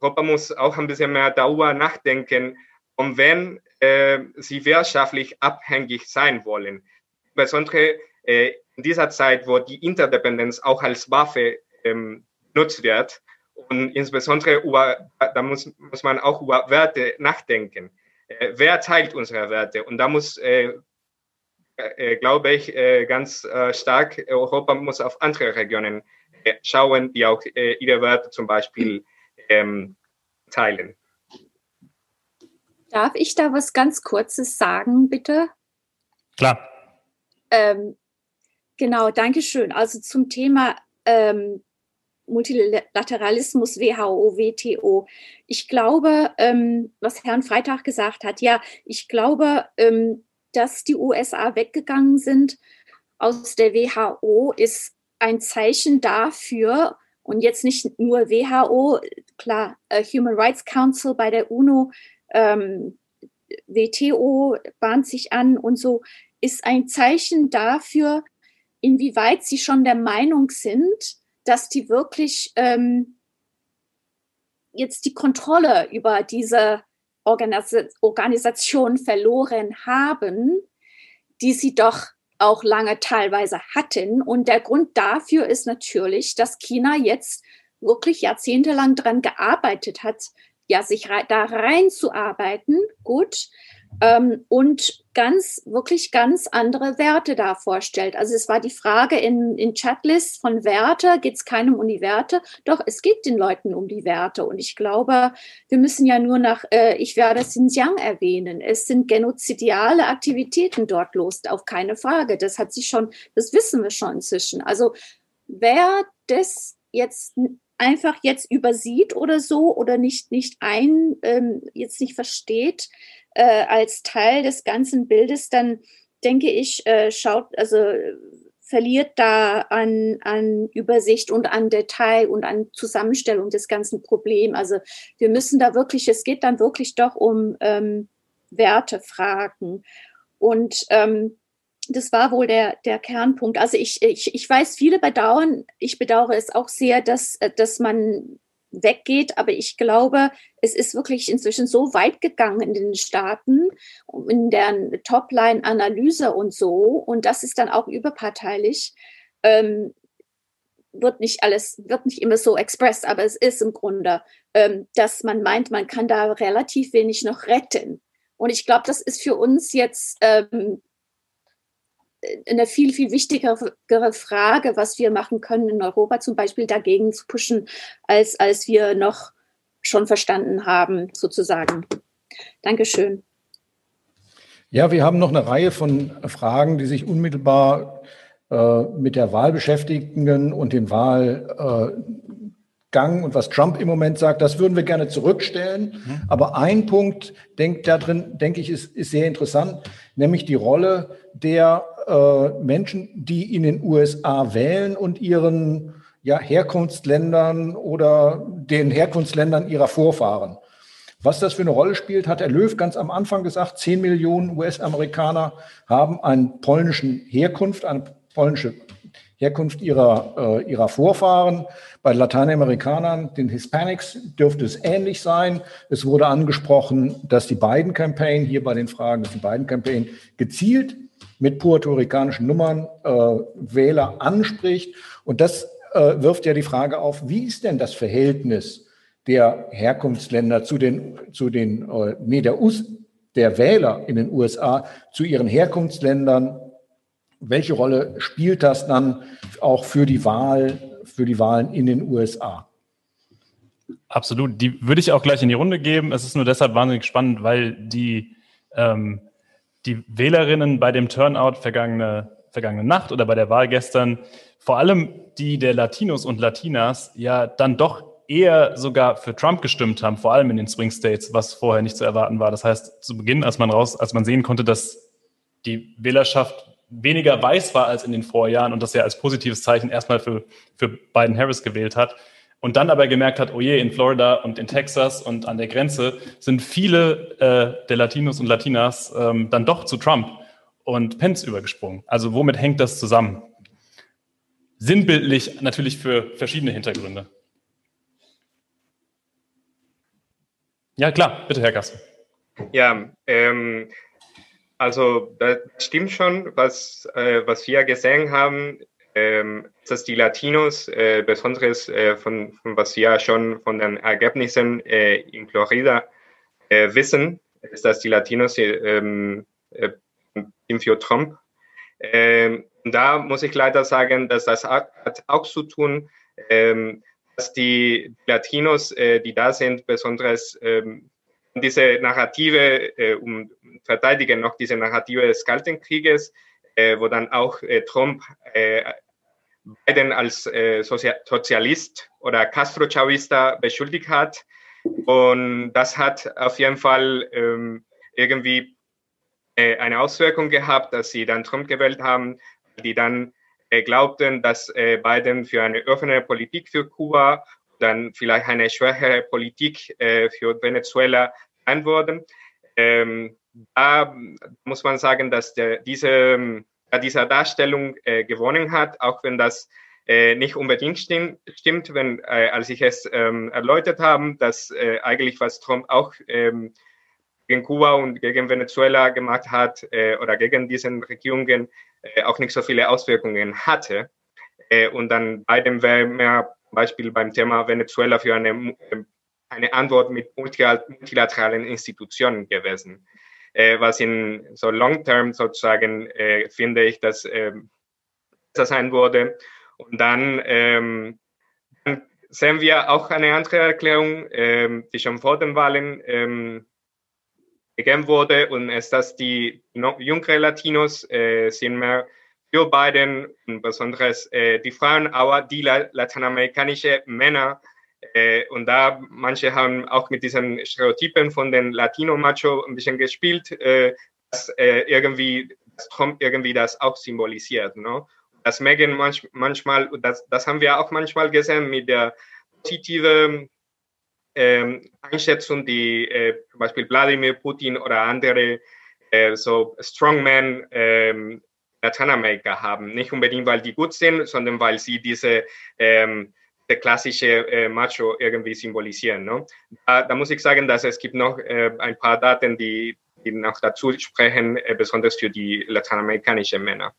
Europa muss auch ein bisschen mehr darüber nachdenken, um wen äh, sie wirtschaftlich abhängig sein wollen. Insbesondere äh, in dieser Zeit, wo die Interdependenz auch als Waffe ähm, genutzt wird. Und insbesondere über, da muss, muss man auch über Werte nachdenken äh, wer teilt unsere Werte? Und da muss, äh, glaube ich, ganz stark, Europa muss auf andere Regionen schauen, die auch ihre Werte zum Beispiel ähm, teilen. Darf ich da was ganz Kurzes sagen, bitte? Klar. Ähm, genau, danke schön. Also zum Thema ähm, Multilateralismus, WHO, WTO. Ich glaube, ähm, was Herrn Freitag gesagt hat, ja, ich glaube, ähm, dass die USA weggegangen sind aus der WHO, ist ein Zeichen dafür, und jetzt nicht nur WHO, klar, äh, Human Rights Council bei der UNO, ähm, WTO bahnt sich an und so, ist ein Zeichen dafür, inwieweit sie schon der Meinung sind, dass die wirklich ähm, jetzt die Kontrolle über diese Organis Organisation verloren haben, die sie doch auch lange teilweise hatten. Und der Grund dafür ist natürlich, dass China jetzt wirklich jahrzehntelang daran gearbeitet hat, ja, sich da reinzuarbeiten, gut, ähm, und ganz, wirklich ganz andere Werte da vorstellt. Also es war die Frage in, in Chatlist von Werte, geht es keinem um die Werte? Doch, es geht den Leuten um die Werte. Und ich glaube, wir müssen ja nur nach, äh, ich werde Xinjiang erwähnen. Es sind genozidiale Aktivitäten dort los, auf keine Frage. Das hat sich schon, das wissen wir schon inzwischen. Also wer das jetzt einfach jetzt übersieht oder so oder nicht, nicht ein, ähm, jetzt nicht versteht, äh, als Teil des ganzen Bildes, dann denke ich, äh, schaut, also verliert da an, an Übersicht und an Detail und an Zusammenstellung des ganzen Problems. Also wir müssen da wirklich, es geht dann wirklich doch um ähm, Wertefragen. Und ähm, das war wohl der, der Kernpunkt. Also ich, ich, ich weiß, viele bedauern, ich bedauere es auch sehr, dass, dass man weggeht. Aber ich glaube, es ist wirklich inzwischen so weit gegangen in den Staaten, in der Topline-Analyse und so. Und das ist dann auch überparteilich. Ähm, wird nicht alles, wird nicht immer so express, aber es ist im Grunde, ähm, dass man meint, man kann da relativ wenig noch retten. Und ich glaube, das ist für uns jetzt ähm, eine viel, viel wichtigere Frage, was wir machen können in Europa zum Beispiel dagegen zu pushen, als, als wir noch schon verstanden haben, sozusagen. Dankeschön. Ja, wir haben noch eine Reihe von Fragen, die sich unmittelbar äh, mit der Wahl beschäftigen und dem Wahlgang äh, und was Trump im Moment sagt. Das würden wir gerne zurückstellen. Mhm. Aber ein Punkt, denk, da drin, denke ich, ist, ist sehr interessant, nämlich die Rolle der äh, Menschen, die in den USA wählen und ihren ja, Herkunftsländern oder den Herkunftsländern ihrer Vorfahren. Was das für eine Rolle spielt, hat Herr Löw ganz am Anfang gesagt. Zehn Millionen US-Amerikaner haben eine polnische Herkunft, eine polnische Herkunft ihrer, äh, ihrer Vorfahren. Bei Lateinamerikanern, den Hispanics, dürfte es ähnlich sein. Es wurde angesprochen, dass die beiden Campaign, hier bei den Fragen, dass die beiden Campaign gezielt mit puerto-ricanischen Nummern äh, Wähler anspricht. Und das äh, wirft ja die Frage auf, wie ist denn das Verhältnis der Herkunftsländer zu den, zu den äh, nee, der, US, der Wähler in den USA zu ihren Herkunftsländern? Welche Rolle spielt das dann auch für die Wahl, für die Wahlen in den USA? Absolut. Die würde ich auch gleich in die Runde geben. Es ist nur deshalb wahnsinnig spannend, weil die ähm, die Wählerinnen bei dem Turnout vergangene, vergangene Nacht oder bei der Wahl gestern, vor allem die der Latinos und Latinas, ja dann doch eher sogar für Trump gestimmt haben, vor allem in den Swing States, was vorher nicht zu erwarten war. Das heißt, zu Beginn, als man raus, als man sehen konnte, dass die Wählerschaft weniger weiß war als in den Vorjahren und das ja als positives Zeichen erstmal für, für Biden Harris gewählt hat, und dann aber gemerkt hat, oh je, in Florida und in Texas und an der Grenze sind viele äh, der Latinos und Latinas ähm, dann doch zu Trump und Pence übergesprungen. Also womit hängt das zusammen? Sinnbildlich natürlich für verschiedene Hintergründe. Ja, klar, bitte, Herr Gassen. Ja, ähm, also das stimmt schon, was, äh, was wir gesehen haben ähm, dass die Latinos, äh, besonders äh, von, von, was wir schon von den Ergebnissen äh, in Florida äh, wissen, ist, dass die Latinos ähm, äh, für Trump. Ähm, da muss ich leider sagen, dass das hat auch zu tun, ähm, dass die Latinos, äh, die da sind, besonders ähm, diese Narrative äh, um, verteidigen noch diese Narrative des Kalten Krieges, äh, wo dann auch äh, Trump äh, Biden als äh, Sozialist oder Castro-Chavista beschuldigt hat. Und das hat auf jeden Fall ähm, irgendwie äh, eine Auswirkung gehabt, dass sie dann Trump gewählt haben, die dann äh, glaubten, dass äh, Biden für eine offene Politik für Kuba, dann vielleicht eine schwächere Politik äh, für Venezuela würden. Ähm, da muss man sagen, dass der, diese dieser Darstellung äh, gewonnen hat, auch wenn das äh, nicht unbedingt stimmt, stimmt wenn, äh, als ich es ähm, erläutert habe, dass äh, eigentlich was Trump auch ähm, gegen Kuba und gegen Venezuela gemacht hat äh, oder gegen diesen Regierungen äh, auch nicht so viele Auswirkungen hatte. Äh, und dann bei dem wäre mehr Beispiel beim Thema Venezuela für eine, eine Antwort mit multilateralen Institutionen gewesen äh, was in so Long Term sozusagen äh, finde ich, dass äh, das sein wurde. Und dann, ähm, dann sehen wir auch eine andere Erklärung, ähm, die schon vor den Wahlen ähm, gegeben wurde, und ist, dass die jüngeren Latinos äh, sind mehr für Biden, besonders äh, die Frauen, aber die la lateinamerikanische Männer und da manche haben auch mit diesen Stereotypen von den Latino-Macho ein bisschen gespielt, äh, dass äh, irgendwie dass Trump irgendwie das auch symbolisiert. No? Das Megan manch, manchmal, das, das haben wir auch manchmal gesehen mit der positiven ähm, Einschätzung, die äh, zum Beispiel Wladimir Putin oder andere äh, so Strongmen ähm, Lateinamerika haben. Nicht unbedingt, weil die gut sind, sondern weil sie diese ähm, der klassische äh, Macho irgendwie symbolisieren. Ne? Da, da, muss ich sagen, dass es gibt noch äh, ein paar Daten, die, die noch dazu sprechen, äh, besonders für die lateinamerikanischen Männer.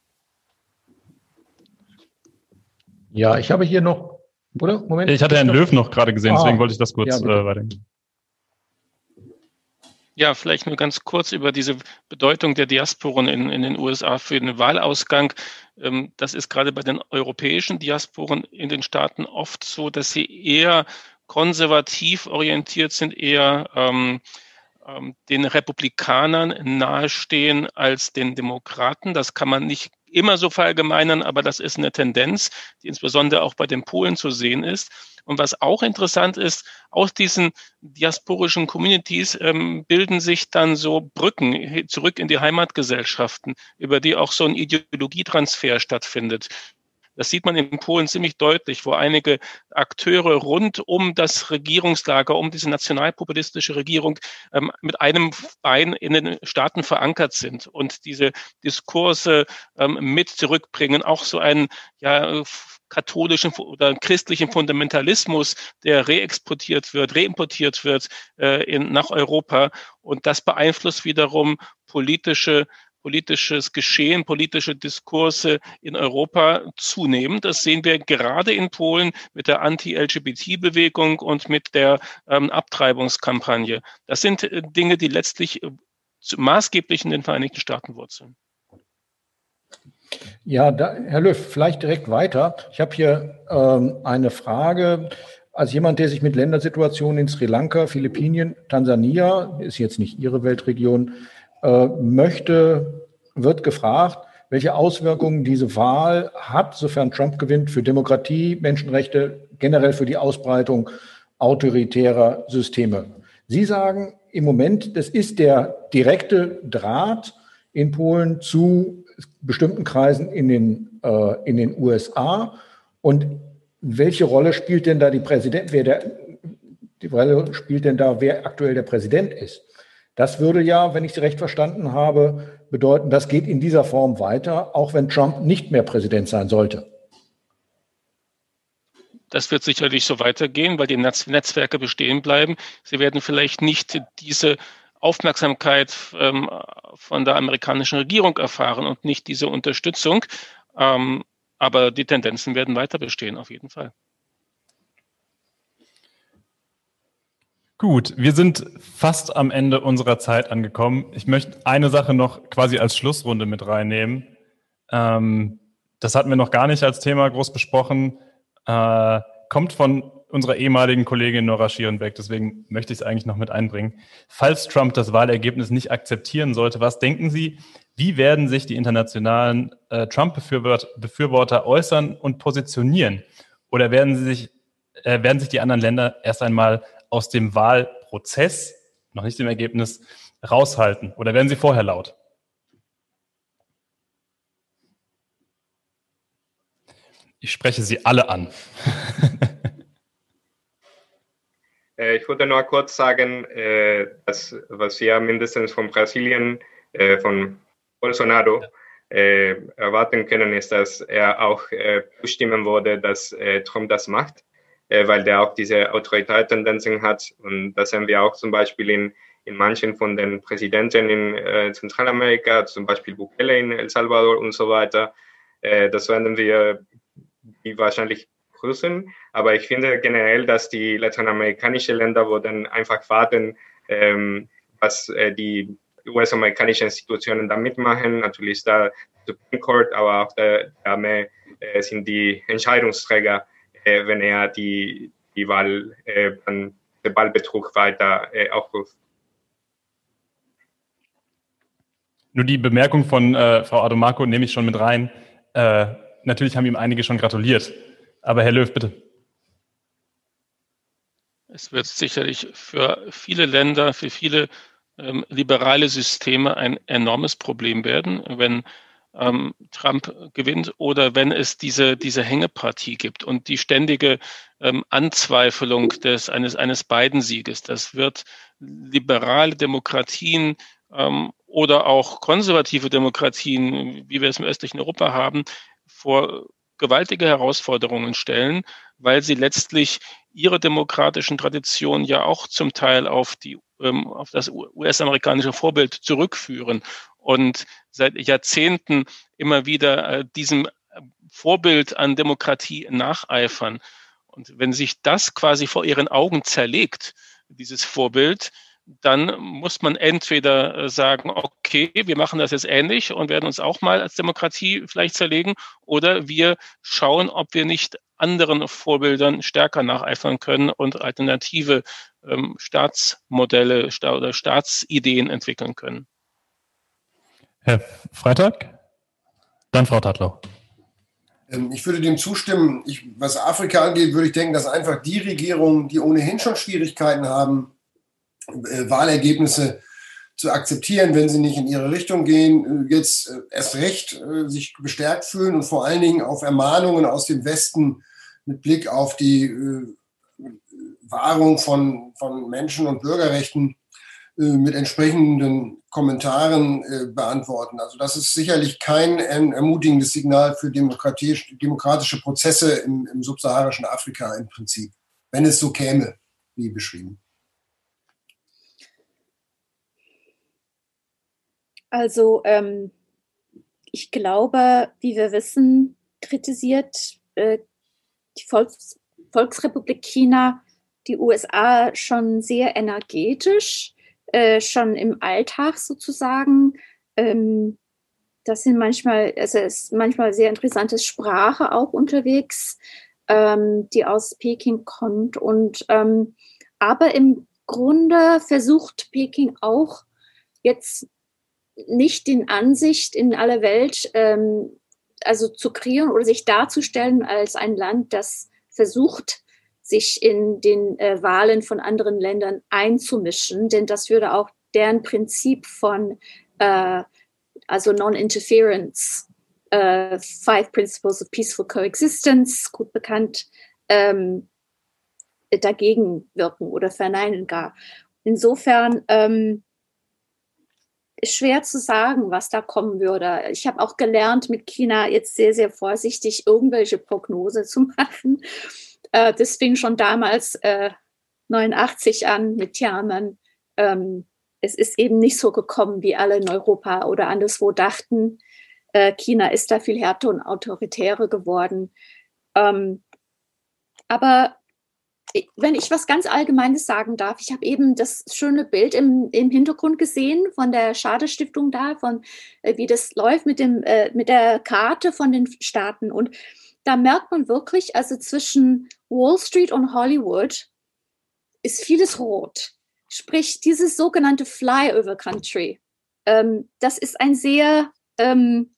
Ja, ich habe hier noch, oder? Moment. Ich hatte Herrn Löw noch gerade gesehen, ah, deswegen wollte ich das kurz ja, äh, weitergeben. Ja, vielleicht nur ganz kurz über diese Bedeutung der Diasporen in, in den USA für den Wahlausgang. Ähm, das ist gerade bei den europäischen Diasporen in den Staaten oft so, dass sie eher konservativ orientiert sind, eher ähm, ähm, den Republikanern nahestehen als den Demokraten. Das kann man nicht immer so verallgemeinern, aber das ist eine Tendenz, die insbesondere auch bei den Polen zu sehen ist. Und was auch interessant ist, aus diesen diasporischen Communities ähm, bilden sich dann so Brücken zurück in die Heimatgesellschaften, über die auch so ein Ideologietransfer stattfindet. Das sieht man in Polen ziemlich deutlich, wo einige Akteure rund um das Regierungslager, um diese nationalpopulistische Regierung ähm, mit einem Bein in den Staaten verankert sind und diese Diskurse ähm, mit zurückbringen, auch so ein ja, katholischen oder christlichen Fundamentalismus, der reexportiert wird, reimportiert wird äh, in, nach Europa. Und das beeinflusst wiederum politische politisches Geschehen, politische Diskurse in Europa zunehmen. Das sehen wir gerade in Polen mit der Anti-LGBT-Bewegung und mit der ähm, Abtreibungskampagne. Das sind äh, Dinge, die letztlich äh, maßgeblich in den Vereinigten Staaten wurzeln. Ja, da, Herr Löw, vielleicht direkt weiter. Ich habe hier ähm, eine Frage. Als jemand, der sich mit Ländersituationen in Sri Lanka, Philippinen, Tansania, ist jetzt nicht Ihre Weltregion, äh, möchte, wird gefragt, welche Auswirkungen diese Wahl hat, sofern Trump gewinnt, für Demokratie, Menschenrechte, generell für die Ausbreitung autoritärer Systeme. Sie sagen im Moment, das ist der direkte Draht in Polen zu bestimmten Kreisen in den, äh, in den USA. Und welche Rolle spielt denn da die Präsident, wer der, die Rolle spielt denn da, wer aktuell der Präsident ist? Das würde ja, wenn ich Sie recht verstanden habe, bedeuten, das geht in dieser Form weiter, auch wenn Trump nicht mehr Präsident sein sollte. Das wird sicherlich so weitergehen, weil die Netzwerke bestehen bleiben. Sie werden vielleicht nicht diese Aufmerksamkeit ähm, von der amerikanischen Regierung erfahren und nicht diese Unterstützung. Ähm, aber die Tendenzen werden weiter bestehen, auf jeden Fall. Gut, wir sind fast am Ende unserer Zeit angekommen. Ich möchte eine Sache noch quasi als Schlussrunde mit reinnehmen. Ähm, das hatten wir noch gar nicht als Thema groß besprochen. Äh, kommt von unserer ehemaligen Kollegin Nora Schierenbeck, deswegen möchte ich es eigentlich noch mit einbringen. Falls Trump das Wahlergebnis nicht akzeptieren sollte, was denken Sie, wie werden sich die internationalen äh, Trump-Befürworter äußern und positionieren? Oder werden, sie sich, äh, werden sich die anderen Länder erst einmal aus dem Wahlprozess, noch nicht dem Ergebnis, raushalten? Oder werden sie vorher laut? Ich spreche Sie alle an. Äh, ich würde nur kurz sagen, äh, dass was wir mindestens von Brasilien, äh, von Bolsonaro, erwarten können, ist, dass er auch bestimmen würde, dass Trump das macht äh, weil der auch diese Autoritätstendenzen hat. Und das sehen wir auch zum Beispiel in, in manchen von den Präsidenten in äh, Zentralamerika, zum Beispiel Bukele in El Salvador und so weiter. Äh, das werden wir die wahrscheinlich grüßen. Aber ich finde generell, dass die lateinamerikanischen Länder würden einfach warten, ähm, was äh, die US-amerikanischen Institutionen da mitmachen. Natürlich ist da Supreme Court, aber auch der, der Armee äh, sind die Entscheidungsträger wenn er die, die Wahl, äh, den Wahlbetrug weiter äh, aufruft. Nur die Bemerkung von äh, Frau Adomarco nehme ich schon mit rein. Äh, natürlich haben ihm einige schon gratuliert. Aber Herr Löw, bitte. Es wird sicherlich für viele Länder, für viele ähm, liberale Systeme ein enormes Problem werden, wenn ähm, Trump gewinnt oder wenn es diese, diese Hängepartie gibt und die ständige ähm, Anzweifelung des, eines, eines Biden-Sieges. Das wird liberale Demokratien ähm, oder auch konservative Demokratien, wie wir es im östlichen Europa haben, vor gewaltige Herausforderungen stellen, weil sie letztlich ihre demokratischen Traditionen ja auch zum Teil auf die ähm, auf das US-amerikanische Vorbild zurückführen und seit Jahrzehnten immer wieder äh, diesem Vorbild an Demokratie nacheifern. Und wenn sich das quasi vor ihren Augen zerlegt, dieses Vorbild, dann muss man entweder äh, sagen, okay, wir machen das jetzt ähnlich und werden uns auch mal als Demokratie vielleicht zerlegen, oder wir schauen, ob wir nicht anderen Vorbildern stärker nacheifern können und alternative ähm, Staatsmodelle oder Staatsideen entwickeln können. Herr Freitag? Dann Frau Tatlau. Ähm, ich würde dem zustimmen. Ich, was Afrika angeht, würde ich denken, dass einfach die Regierungen, die ohnehin schon Schwierigkeiten haben, Wahlergebnisse zu akzeptieren, wenn sie nicht in ihre Richtung gehen, äh, jetzt äh, erst recht sich bestärkt fühlen und vor allen Dingen auf Ermahnungen aus dem Westen mit Blick auf die Wahrung von, von Menschen- und Bürgerrechten mit entsprechenden Kommentaren beantworten. Also das ist sicherlich kein ermutigendes Signal für demokratische Prozesse im, im subsaharischen Afrika im Prinzip, wenn es so käme, wie beschrieben. Also ähm, ich glaube, wie wir wissen, kritisiert äh, die Volks Volksrepublik China die USA schon sehr energetisch, äh, schon im Alltag sozusagen. Ähm, das sind manchmal, also es ist manchmal sehr interessante Sprache auch unterwegs, ähm, die aus Peking kommt. Und ähm, aber im Grunde versucht Peking auch jetzt nicht den Ansicht in aller Welt ähm, also zu kreieren oder sich darzustellen als ein Land, das versucht, sich in den äh, Wahlen von anderen Ländern einzumischen, denn das würde auch deren Prinzip von äh, also Non-Interference, äh, Five Principles of Peaceful Coexistence, gut bekannt, ähm, dagegen wirken oder verneinen gar. Insofern ähm, schwer zu sagen, was da kommen würde. Ich habe auch gelernt, mit China jetzt sehr, sehr vorsichtig irgendwelche Prognose zu machen. Äh, das fing schon damals äh, 89 an mit Tiananmen. Ähm, es ist eben nicht so gekommen, wie alle in Europa oder anderswo dachten. Äh, China ist da viel härter und autoritärer geworden. Ähm, aber wenn ich was ganz Allgemeines sagen darf, ich habe eben das schöne Bild im, im Hintergrund gesehen von der Schade-Stiftung da, von äh, wie das läuft mit, dem, äh, mit der Karte von den Staaten. Und da merkt man wirklich, also zwischen Wall Street und Hollywood ist vieles rot. Sprich, dieses sogenannte Flyover Country, ähm, das ist ein sehr ähm,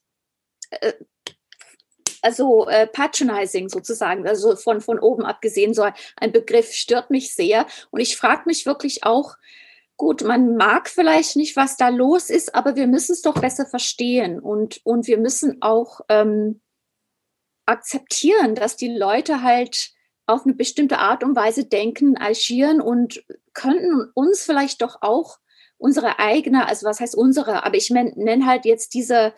äh, also äh, patronizing sozusagen, also von, von oben abgesehen, so ein Begriff stört mich sehr. Und ich frage mich wirklich auch, gut, man mag vielleicht nicht, was da los ist, aber wir müssen es doch besser verstehen und, und wir müssen auch ähm, akzeptieren, dass die Leute halt auf eine bestimmte Art und Weise denken, agieren und könnten uns vielleicht doch auch unsere eigene, also was heißt unsere, aber ich nenne halt jetzt diese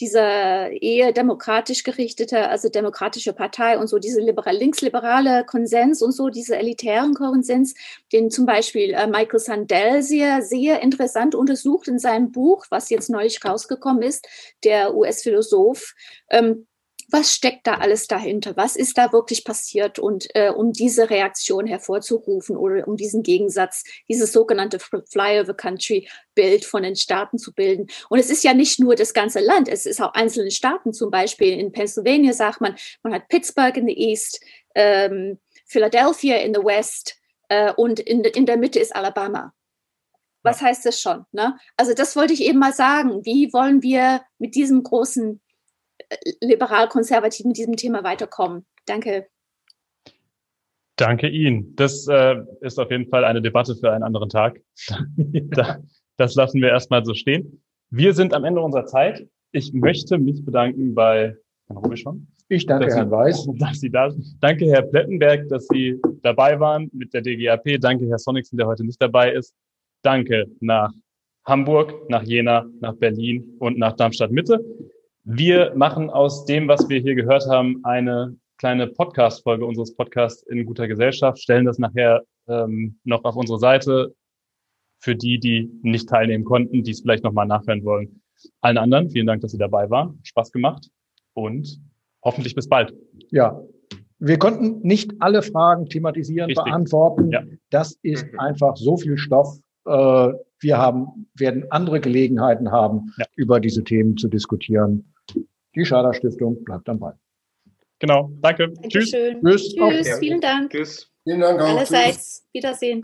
dieser eher demokratisch gerichtete, also demokratische Partei und so diese liberal, linksliberale Konsens und so diese elitären Konsens, den zum Beispiel äh, Michael Sandel sehr, sehr interessant untersucht in seinem Buch, was jetzt neulich rausgekommen ist, der US-Philosoph, ähm, was steckt da alles dahinter? Was ist da wirklich passiert? Und äh, um diese Reaktion hervorzurufen oder um diesen Gegensatz, dieses sogenannte Flyover-Country-Bild von den Staaten zu bilden. Und es ist ja nicht nur das ganze Land, es ist auch einzelne Staaten. Zum Beispiel in Pennsylvania sagt man, man hat Pittsburgh in the East, ähm, Philadelphia in the West äh, und in, in der Mitte ist Alabama was heißt das schon? Ne? Also das wollte ich eben mal sagen. Wie wollen wir mit diesem großen liberal-konservativ mit diesem Thema weiterkommen. Danke. Danke Ihnen. Das äh, ist auf jeden Fall eine Debatte für einen anderen Tag. das lassen wir erstmal so stehen. Wir sind am Ende unserer Zeit. Ich möchte mich bedanken bei Herrn Rubischon. Ich danke Herrn Weiß. Dass Sie da sind. Danke Herr Plettenberg, dass Sie dabei waren mit der DGAP. Danke Herr Sonixen, der heute nicht dabei ist. Danke nach Hamburg, nach Jena, nach Berlin und nach Darmstadt Mitte. Wir machen aus dem, was wir hier gehört haben, eine kleine Podcast-Folge unseres Podcasts in guter Gesellschaft, stellen das nachher ähm, noch auf unsere Seite für die, die nicht teilnehmen konnten, die es vielleicht nochmal nachhören wollen. Allen anderen, vielen Dank, dass Sie dabei waren. Spaß gemacht und hoffentlich bis bald. Ja, wir konnten nicht alle Fragen thematisieren, Richtig. beantworten. Ja. Das ist mhm. einfach so viel Stoff. Äh, wir haben, werden andere Gelegenheiten haben, ja. über diese Themen zu diskutieren. Die Schader Stiftung bleibt am Ball. Genau, danke. Dankeschön. Tschüss. Tschüss. Tschüss. Vielen Dank. Tschüss. Vielen Dank auch. Allerseits. Wiedersehen.